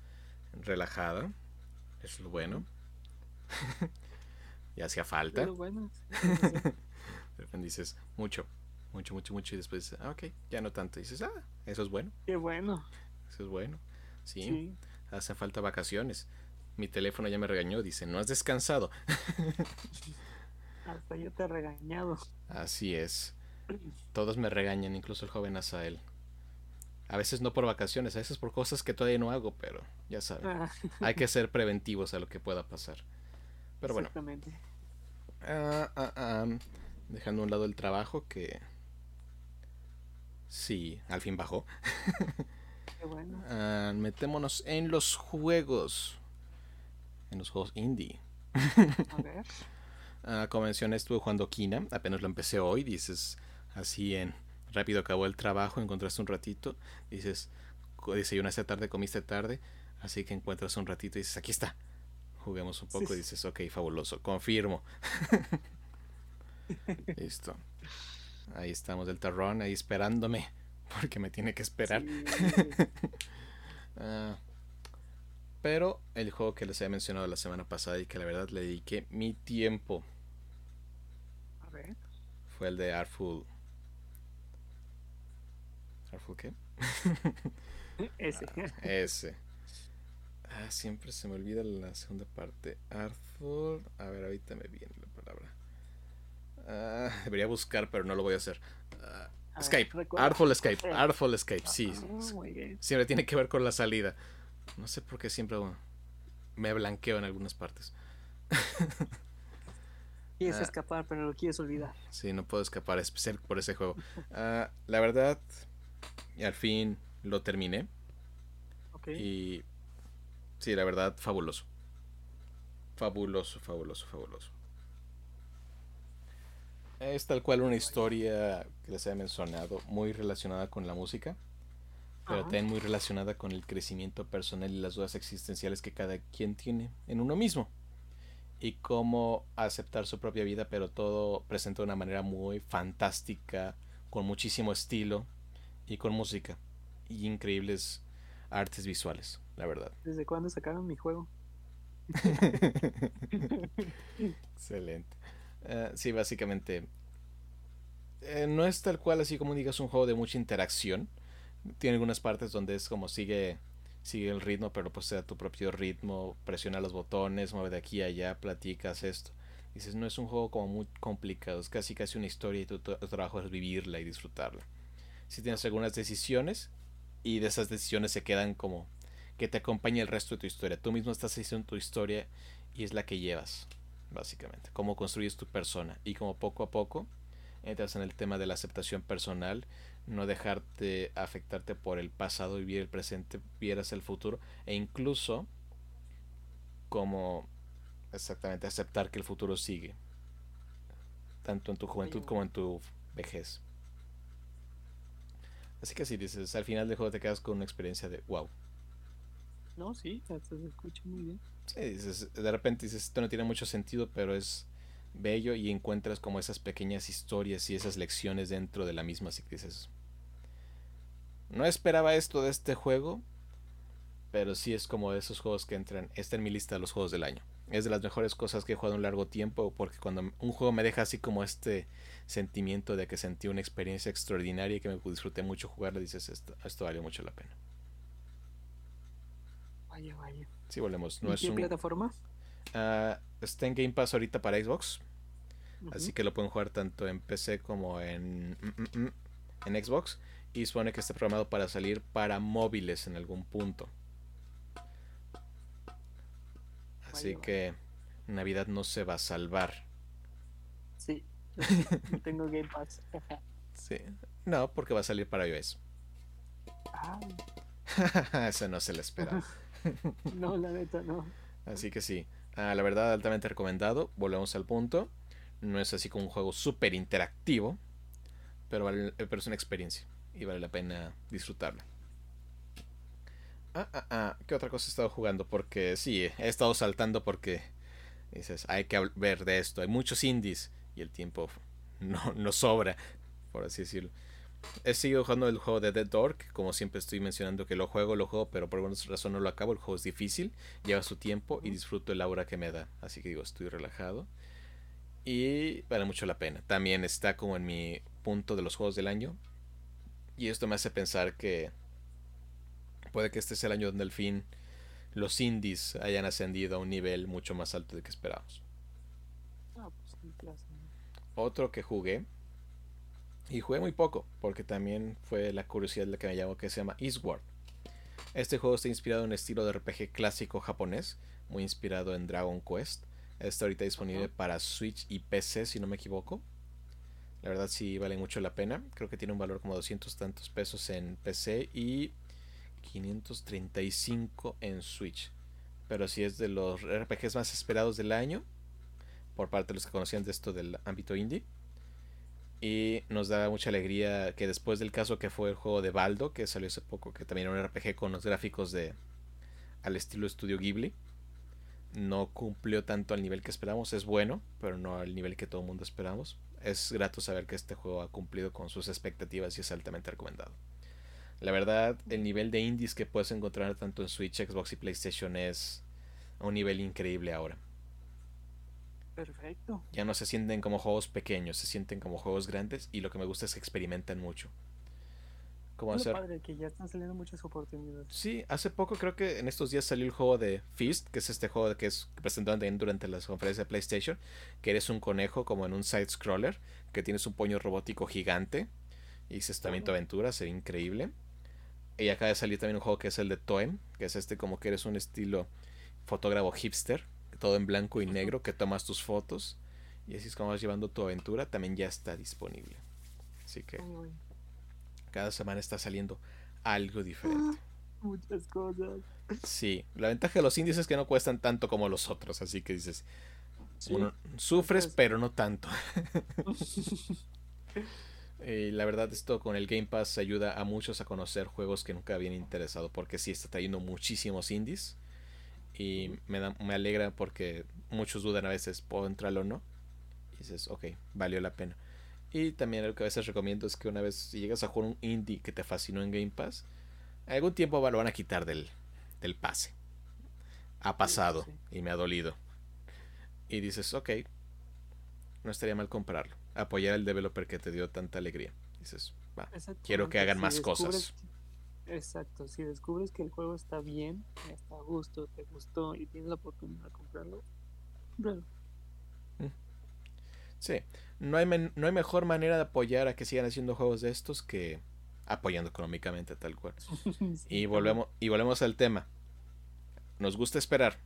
A: relajada. Es lo bueno. ya hacía falta.
B: Lo bueno.
A: dices, mucho, mucho, mucho, mucho. Y después, ah, ok, ya no tanto. Y dices, ah, eso es bueno.
B: Qué bueno.
A: Eso es bueno. Sí, hace falta vacaciones. Mi teléfono ya me regañó, dice, no has descansado.
B: Hasta yo te he regañado.
A: Así es. Todos me regañan, incluso el joven Asael. A veces no por vacaciones, a veces por cosas que todavía no hago, pero ya saben. Ah. Hay que ser preventivos a lo que pueda pasar. Pero bueno.
B: Exactamente.
A: Ah, ah, dejando a un lado el trabajo que... Sí, al fin bajó.
B: Qué bueno.
A: metémonos en los juegos. En los juegos indie.
B: A
A: ver. como mencioné, estuve jugando Kina. Apenas lo empecé hoy. Dices así en rápido acabó el trabajo, encontraste un ratito, dices, desayunaste tarde, comiste tarde, Así que encuentras un ratito y dices, aquí está. Juguemos un poco
B: Sí.
A: y dices, ok, fabuloso, confirmo. Listo. Ahí estamos del terrón, ahí esperándome, porque me tiene que esperar.
B: Sí.
A: Ah, pero el juego que les había mencionado la semana pasada y que la verdad le dediqué mi tiempo
B: A ver.
A: fue el de Artful. ¿Artful qué?
B: Ese.
A: Ese. Ah, siempre se me olvida la segunda parte. Artful. A ver, ahorita me viene la palabra. Ah, debería buscar, pero no lo voy a hacer. Ah,
B: A ver.
A: Artful Escape.
B: Eh.
A: Artful Escape. Sí.
B: Ah.
A: Siempre tiene que ver con la salida. No sé por qué siempre me blanqueo en algunas partes.
B: Quieres
A: Ah.
B: escapar, pero lo quieres olvidar.
A: Sí, no puedo escapar, especial por ese juego. Ah, la verdad, y al fin lo terminé. Y sí, la verdad, fabuloso. Fabuloso, fabuloso, fabuloso. Es tal cual una historia que les he mencionado, muy relacionada con la música, pero también muy relacionada con el crecimiento personal y las dudas existenciales que cada quien tiene en uno mismo. Y cómo aceptar su propia vida, pero todo presenta de una manera muy fantástica, con muchísimo estilo y con música y increíbles artes visuales, la verdad.
B: ¿Desde cuándo sacaron mi juego?
A: Excelente. Eh, sí, básicamente. eh, no es tal cual así como digas un juego de mucha interacción. Tiene algunas partes donde es como sigue sigue el ritmo, pero pues te da tu propio ritmo, presiona los botones, mueve de aquí a allá, platicas esto. Dices, no es un juego como muy complicado, es casi casi una historia y tu, tu trabajo es vivirla y disfrutarla. Si tienes algunas decisiones y de esas decisiones se quedan como que te acompaña el resto de tu historia. Tú mismo estás haciendo tu historia y es la que llevas, básicamente. Cómo construyes tu persona y como poco a poco entras en el tema de la aceptación personal, no dejarte afectarte por el pasado, vivir el presente, vieras el futuro e incluso como exactamente aceptar que el futuro sigue, tanto en tu juventud como en tu vejez. Así que si dices, al final del juego te quedas con una experiencia de wow.
B: No, sí, se escucha muy bien.
A: Sí, dices, de repente dices, esto no tiene mucho sentido, pero es bello y encuentras como esas pequeñas historias y esas lecciones dentro de la misma, así que dices, no esperaba esto de este juego, pero sí es como de esos juegos que entran, está en mi lista de los juegos del año. Es de las mejores cosas que he jugado un largo tiempo, porque cuando un juego me deja así como este sentimiento de que sentí una experiencia extraordinaria y que me disfruté mucho jugarlo, dices, esto, esto valió mucho la pena.
B: Vaya, vaya.
A: Sí, volvemos, no
B: ¿Y
A: es
B: qué
A: un...
B: plataforma?
A: Ah, está en Game Pass ahorita para Xbox. Así que lo pueden jugar tanto en PC como en, mm, mm, mm, en Xbox. Y supone que está programado para salir para móviles en algún punto. Así
B: Vaya,
A: que Navidad no se va a salvar.
B: Tengo Game Pass.
A: Sí. No, porque va a salir para iOS.
B: Ah,
A: Eso no se le espera.
B: no, la neta, no.
A: Así que sí. Ah, la verdad, altamente recomendado. Volvemos al punto. No es así como un juego súper interactivo. Pero, vale- pero es una experiencia. Y vale la pena disfrutarla. Ah, ah, ah. ¿Qué otra cosa he estado jugando? Porque sí, he estado saltando porque dices, hay que ver de esto. Hay muchos indies y el tiempo no, no sobra, por así decirlo. He seguido jugando el juego de Dead Door, que como siempre estoy mencionando que lo juego, lo juego, pero por alguna razón no lo acabo. El juego es difícil, lleva su tiempo y disfruto el aura que me da. Así que digo, estoy relajado. Y vale mucho la pena. También está como en mi punto de los juegos del año. Y esto me hace pensar que puede que este sea el año donde al fin los indies hayan ascendido a un nivel mucho más alto de que esperábamos.
B: Ah, pues sí, claro.
A: Otro que jugué, y jugué muy poco, porque también fue la curiosidad la que me llamó, que se llama Eastward. Este juego está inspirado en un estilo de RPG clásico japonés, muy inspirado en Dragon Quest. Está ahorita disponible para Switch y PC, si no me equivoco. La verdad sí vale mucho la pena. Creo que tiene un valor como 200 tantos pesos en PC y 535 en Switch. Pero sí es de los RPGs más esperados del año por parte de los que conocían de esto del ámbito indie. Y nos da mucha alegría que después del caso que fue el juego de Baldo, que salió hace poco, que también era un RPG con los gráficos de al estilo estudio Ghibli. No cumplió tanto al nivel que esperamos. Es bueno, pero no al nivel que todo el mundo esperamos. Es grato saber que este juego ha cumplido con sus expectativas y es altamente recomendado. La verdad, el nivel de indies que puedes encontrar tanto en Switch, Xbox y PlayStation es un nivel increíble ahora.
B: Perfecto.
A: Ya no se sienten como juegos pequeños, se sienten como juegos grandes y lo que me gusta es que experimentan mucho.
B: Como hacer... padre que ya están saliendo muchas oportunidades.
A: Sí, hace poco creo que en estos días salió el juego de Fist, que es este juego que es presentado también durante las conferencias de PlayStation, que eres un conejo como en un side scroller, que tienes un puño robótico gigante y se también tu aventura, se ve increíble. Y acaba de salir también un juego que es el de Toem, que es este como que eres un estilo fotógrafo hipster, todo en blanco y negro, que tomas tus fotos y así es como vas llevando tu aventura, también ya está disponible. Así que cada semana está saliendo algo diferente.
B: Muchas cosas.
A: Sí, la ventaja de los indies es que no cuestan tanto como los otros, así que dices, uno, sufres pero no tanto. Y la verdad esto con el Game Pass ayuda a muchos a conocer juegos que nunca habían interesado porque sí está trayendo muchísimos indies y me, da, me alegra porque muchos dudan a veces puedo entrar o no y dices ok valió la pena. Y también lo que a veces recomiendo es que una vez si llegas a jugar un indie que te fascinó en Game Pass algún tiempo lo van a quitar del, del pase. Ha pasado y me ha dolido. Y dices ok no estaría mal comprarlo. Apoyar al developer que te dio tanta alegría. Dices, va, quiero que hagan más cosas.
B: Exacto, si descubres que el juego está bien, está a gusto, te gustó y tienes la oportunidad de comprarlo, comprarlo.
A: Mm. Sí, no hay, no hay mejor manera de apoyar a que sigan haciendo juegos de estos que apoyando económicamente tal cual. y, volvemos, y volvemos al tema. Nos gusta esperar.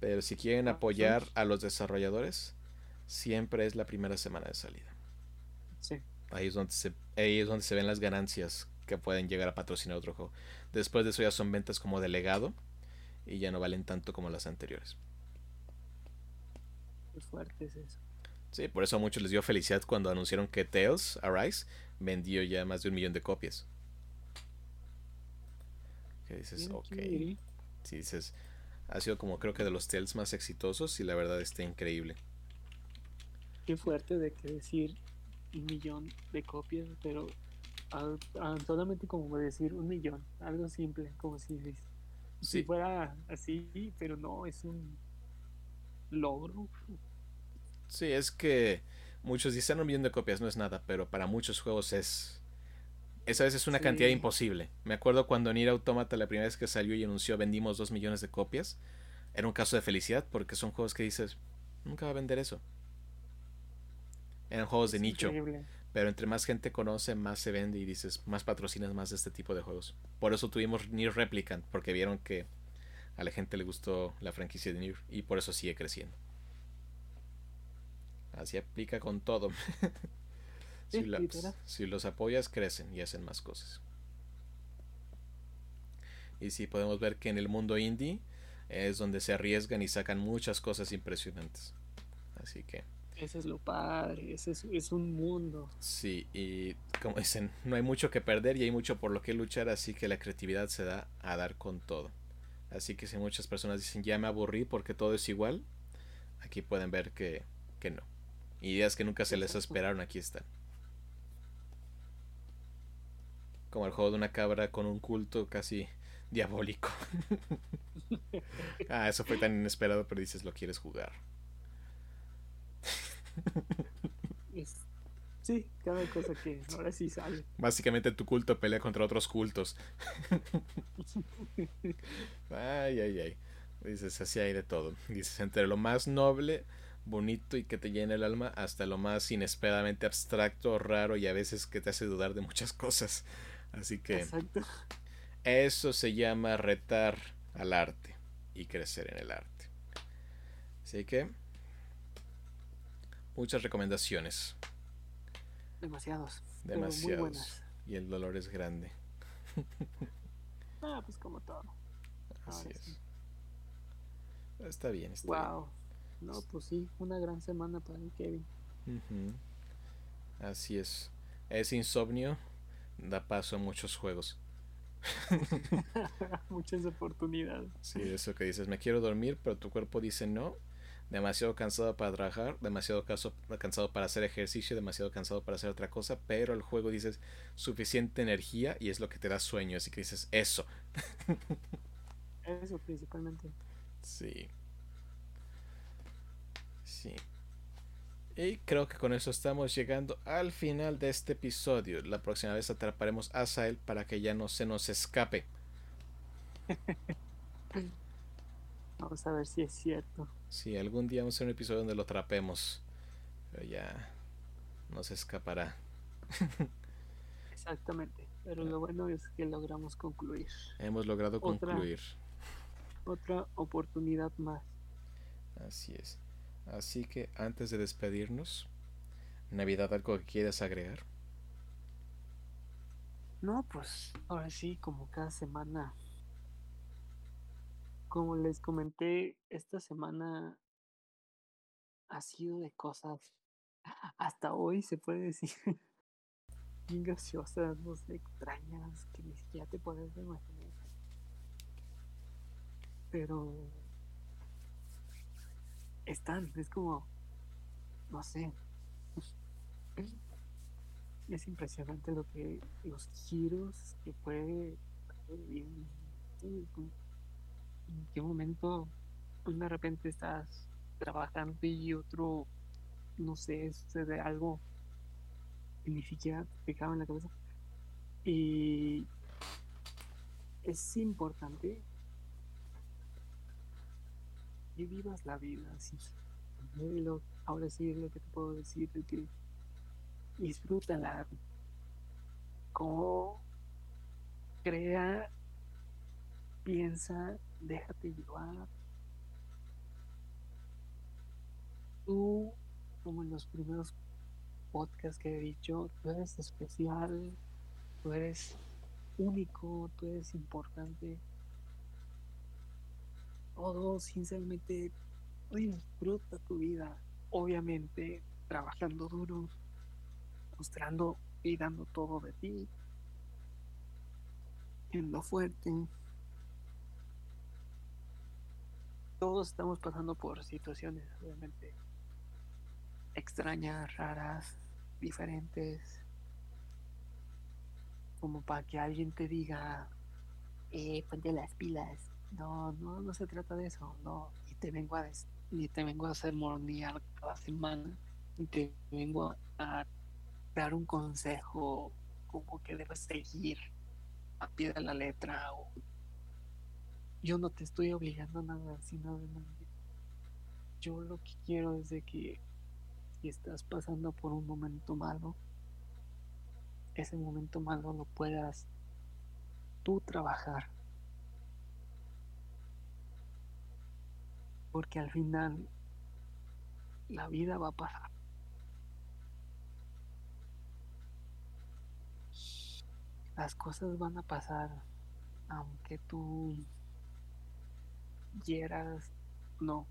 A: Pero si quieren ah, apoyar a los desarrolladores, siempre es la primera semana de salida.
B: Sí.
A: Ahí es donde se, ahí es donde se ven las ganancias que pueden llegar a patrocinar otro juego. Después de eso ya son ventas como delegado y ya no valen tanto como las anteriores.
B: Qué fuerte es eso.
A: Sí, por eso a muchos les dio felicidad cuando anunciaron que Tales Arise vendió ya más de un millón de copias. Que dices, ok. Sí, dices, ha sido como creo que de los Tales más exitosos y la verdad está increíble
B: qué fuerte de que decir un millón de copias, pero solamente como decir un millón, algo simple, como si, si fuera así, pero no, es un logro.
A: Sí, es que muchos dicen un millón de copias no es nada, pero para muchos juegos es... Esa vez es una cantidad imposible. Me acuerdo cuando Nier Automata la primera vez que salió y anunció vendimos dos millones de copias. Era un caso de felicidad porque son juegos que dices, nunca va a vender eso. Eran juegos de nicho. Pero entre más gente conoce, más se vende y dices, más patrocinas más de este tipo de juegos. Por eso tuvimos Nier Replicant, porque vieron que a la gente le gustó la franquicia de Nier y por eso sigue creciendo. Así aplica con todo. si, si, los apoyas, crecen y hacen más cosas. Y sí, podemos ver que en el mundo indie es donde se arriesgan y sacan muchas cosas impresionantes. Así que
B: ese es lo padre, ese es, un mundo.
A: Sí, y como dicen, no hay mucho que perder y hay mucho por lo que luchar, así que la creatividad se da a dar con todo. Así que si muchas personas dicen ya me aburrí porque todo es igual, aquí pueden ver que, que no. Ideas que nunca se les esperaron, aquí están. Como el juego de una cabra con un culto casi diabólico. ah, eso fue tan inesperado, pero dices lo quieres jugar.
B: sí, cada cosa que ahora sí sale.
A: Básicamente tu culto pelea contra otros cultos. ay, ay, ay. Dices, así hay de todo. Dices, entre lo más noble, bonito y que te llena el alma, hasta lo más inesperadamente abstracto, raro y a veces que te hace dudar de muchas cosas. Así que eso se llama retar al arte y crecer en el arte. Así que muchas recomendaciones.
B: Demasiados.
A: Demasiados. Y el dolor es grande.
B: ah, pues como todo.
A: Así es. Está bien, está
B: wow. No, pues sí, una gran semana para el Kevin.
A: Así es. Ese insomnio da paso a muchos juegos.
B: Muchas oportunidades.
A: Sí, eso que dices, me quiero dormir, pero tu cuerpo dice no. Demasiado cansado para trabajar, demasiado cansado para hacer ejercicio, demasiado cansado para hacer otra cosa, pero el juego dices suficiente energía y es lo que te da sueño, así que dices eso.
B: Eso principalmente.
A: Sí. Sí. Y creo que con eso estamos llegando al final de este episodio. La próxima vez atraparemos a Sael para que ya no se nos escape.
B: Vamos a ver si es cierto.
A: Sí, algún día vamos a hacer un episodio donde lo atrapemos. Pero ya no se escapará.
B: Exactamente. Pero lo bueno es que logramos concluir.
A: Hemos logrado concluir.
B: Otra oportunidad más.
A: Así es. Así que antes de despedirnos, Navidad, ¿algo que quieras agregar?
B: No, pues ahora sí, como cada semana. Como les comenté, esta semana ha sido de cosas, hasta hoy se puede decir, bien graciosas, no sé, extrañas, que ni siquiera te puedes imaginar. Pero están, es como, no sé, es impresionante lo que, los giros que puede en qué momento pues, de repente estás trabajando y otro, no sé, sucede algo que ni siquiera te en la cabeza. Y es importante que vivas la vida así. ahora sí es lo que te puedo decir, de que disfrútala. Como crea, piensa, déjate llevar. Tú, como en los primeros podcasts que he dicho, tú eres especial, tú eres único, tú eres importante todo, sinceramente, disfruta tu vida, obviamente trabajando duro, mostrando y dando todo de ti, siendo fuerte. Todos estamos pasando por situaciones, obviamente, extrañas, raras, diferentes, como para que alguien te diga, eh, ponte las pilas, no, no, no se trata de eso, no. Y te vengo a ni te vengo a hacer mornear cada semana, y te vengo a dar un consejo como que debes seguir a pie de la letra o yo no te estoy obligando a nada, sino de nadie. Yo lo que quiero es de que si estás pasando por un momento malo, ese momento malo lo puedas tú trabajar porque al final la vida va a pasar. Las cosas van a pasar aunque tú quieras, no.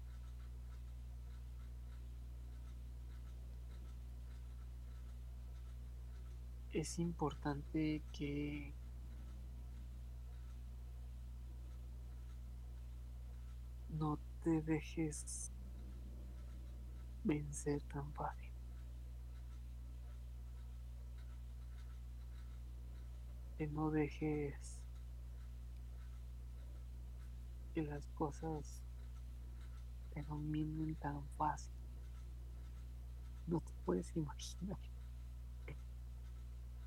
B: Es importante que no te dejes vencer tan fácil. Que no dejes que las cosas te dominen tan fácil. No te puedes imaginar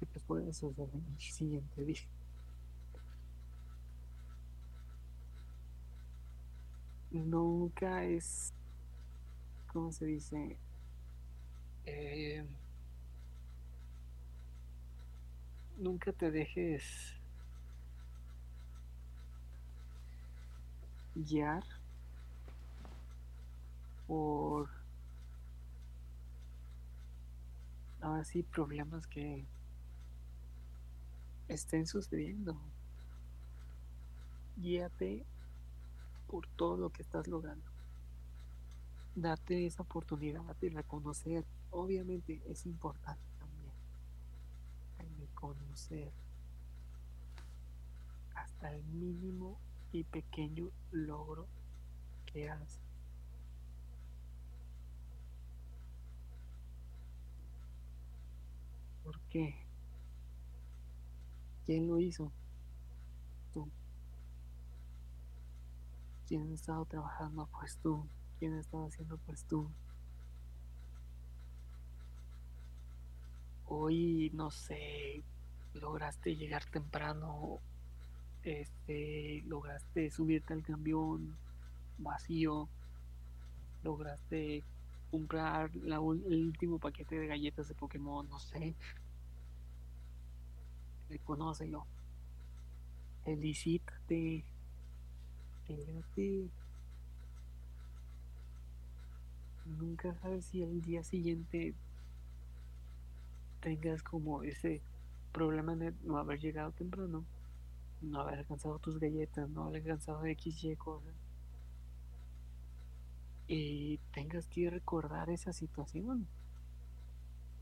B: que te puede suceder el siguiente día. nunca es, ¿cómo se dice? Eh, nunca te dejes guiar por ahora sí problemas que estén sucediendo. Guíate por todo lo que estás logrando. Date esa oportunidad de reconocer. Obviamente es importante también el reconocer al mínimo y pequeño logro que haces. ¿Por qué? ¿Quién lo hizo? Tú. ¿Quién ha estado trabajando? Pues tú. ¿Quién ha estado haciendo? Pues tú. Hoy, no sé, lograste llegar temprano, este, lograste subirte al camión vacío, lograste comprar la el último paquete de galletas de Pokémon, no sé. Reconócelo. Felicítate. Fíjate. Nunca sabes si el día siguiente tengas como ese problema de no haber llegado temprano, no haber alcanzado tus galletas, no haber alcanzado X, Y cosas. Y tengas que recordar esa situación.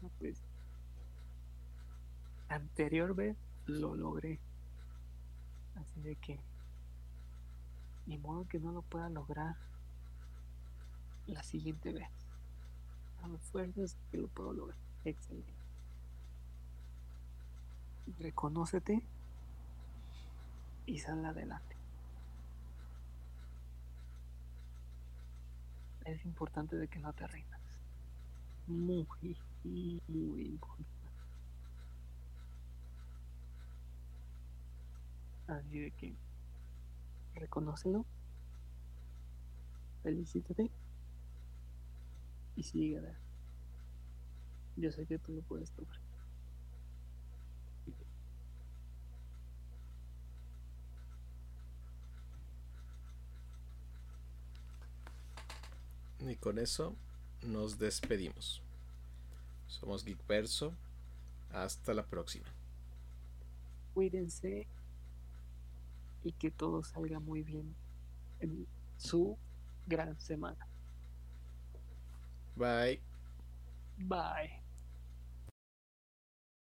B: No, pues, anterior vez lo logré. Así de que, ni modo que no lo pueda lograr la siguiente vez. A fuerzas que lo puedo lograr. Excelente. Reconócete y sal adelante. Es importante de que no te rindas. Muy, muy importante. Así de que reconócelo, felicítate y sigue adelante. Yo sé que tú lo puedes lograr.
A: Y con eso nos despedimos. Somos Geekverso. Hasta la próxima.
B: Cuídense y que todo salga muy bien en su gran semana.
A: Bye.
B: Bye.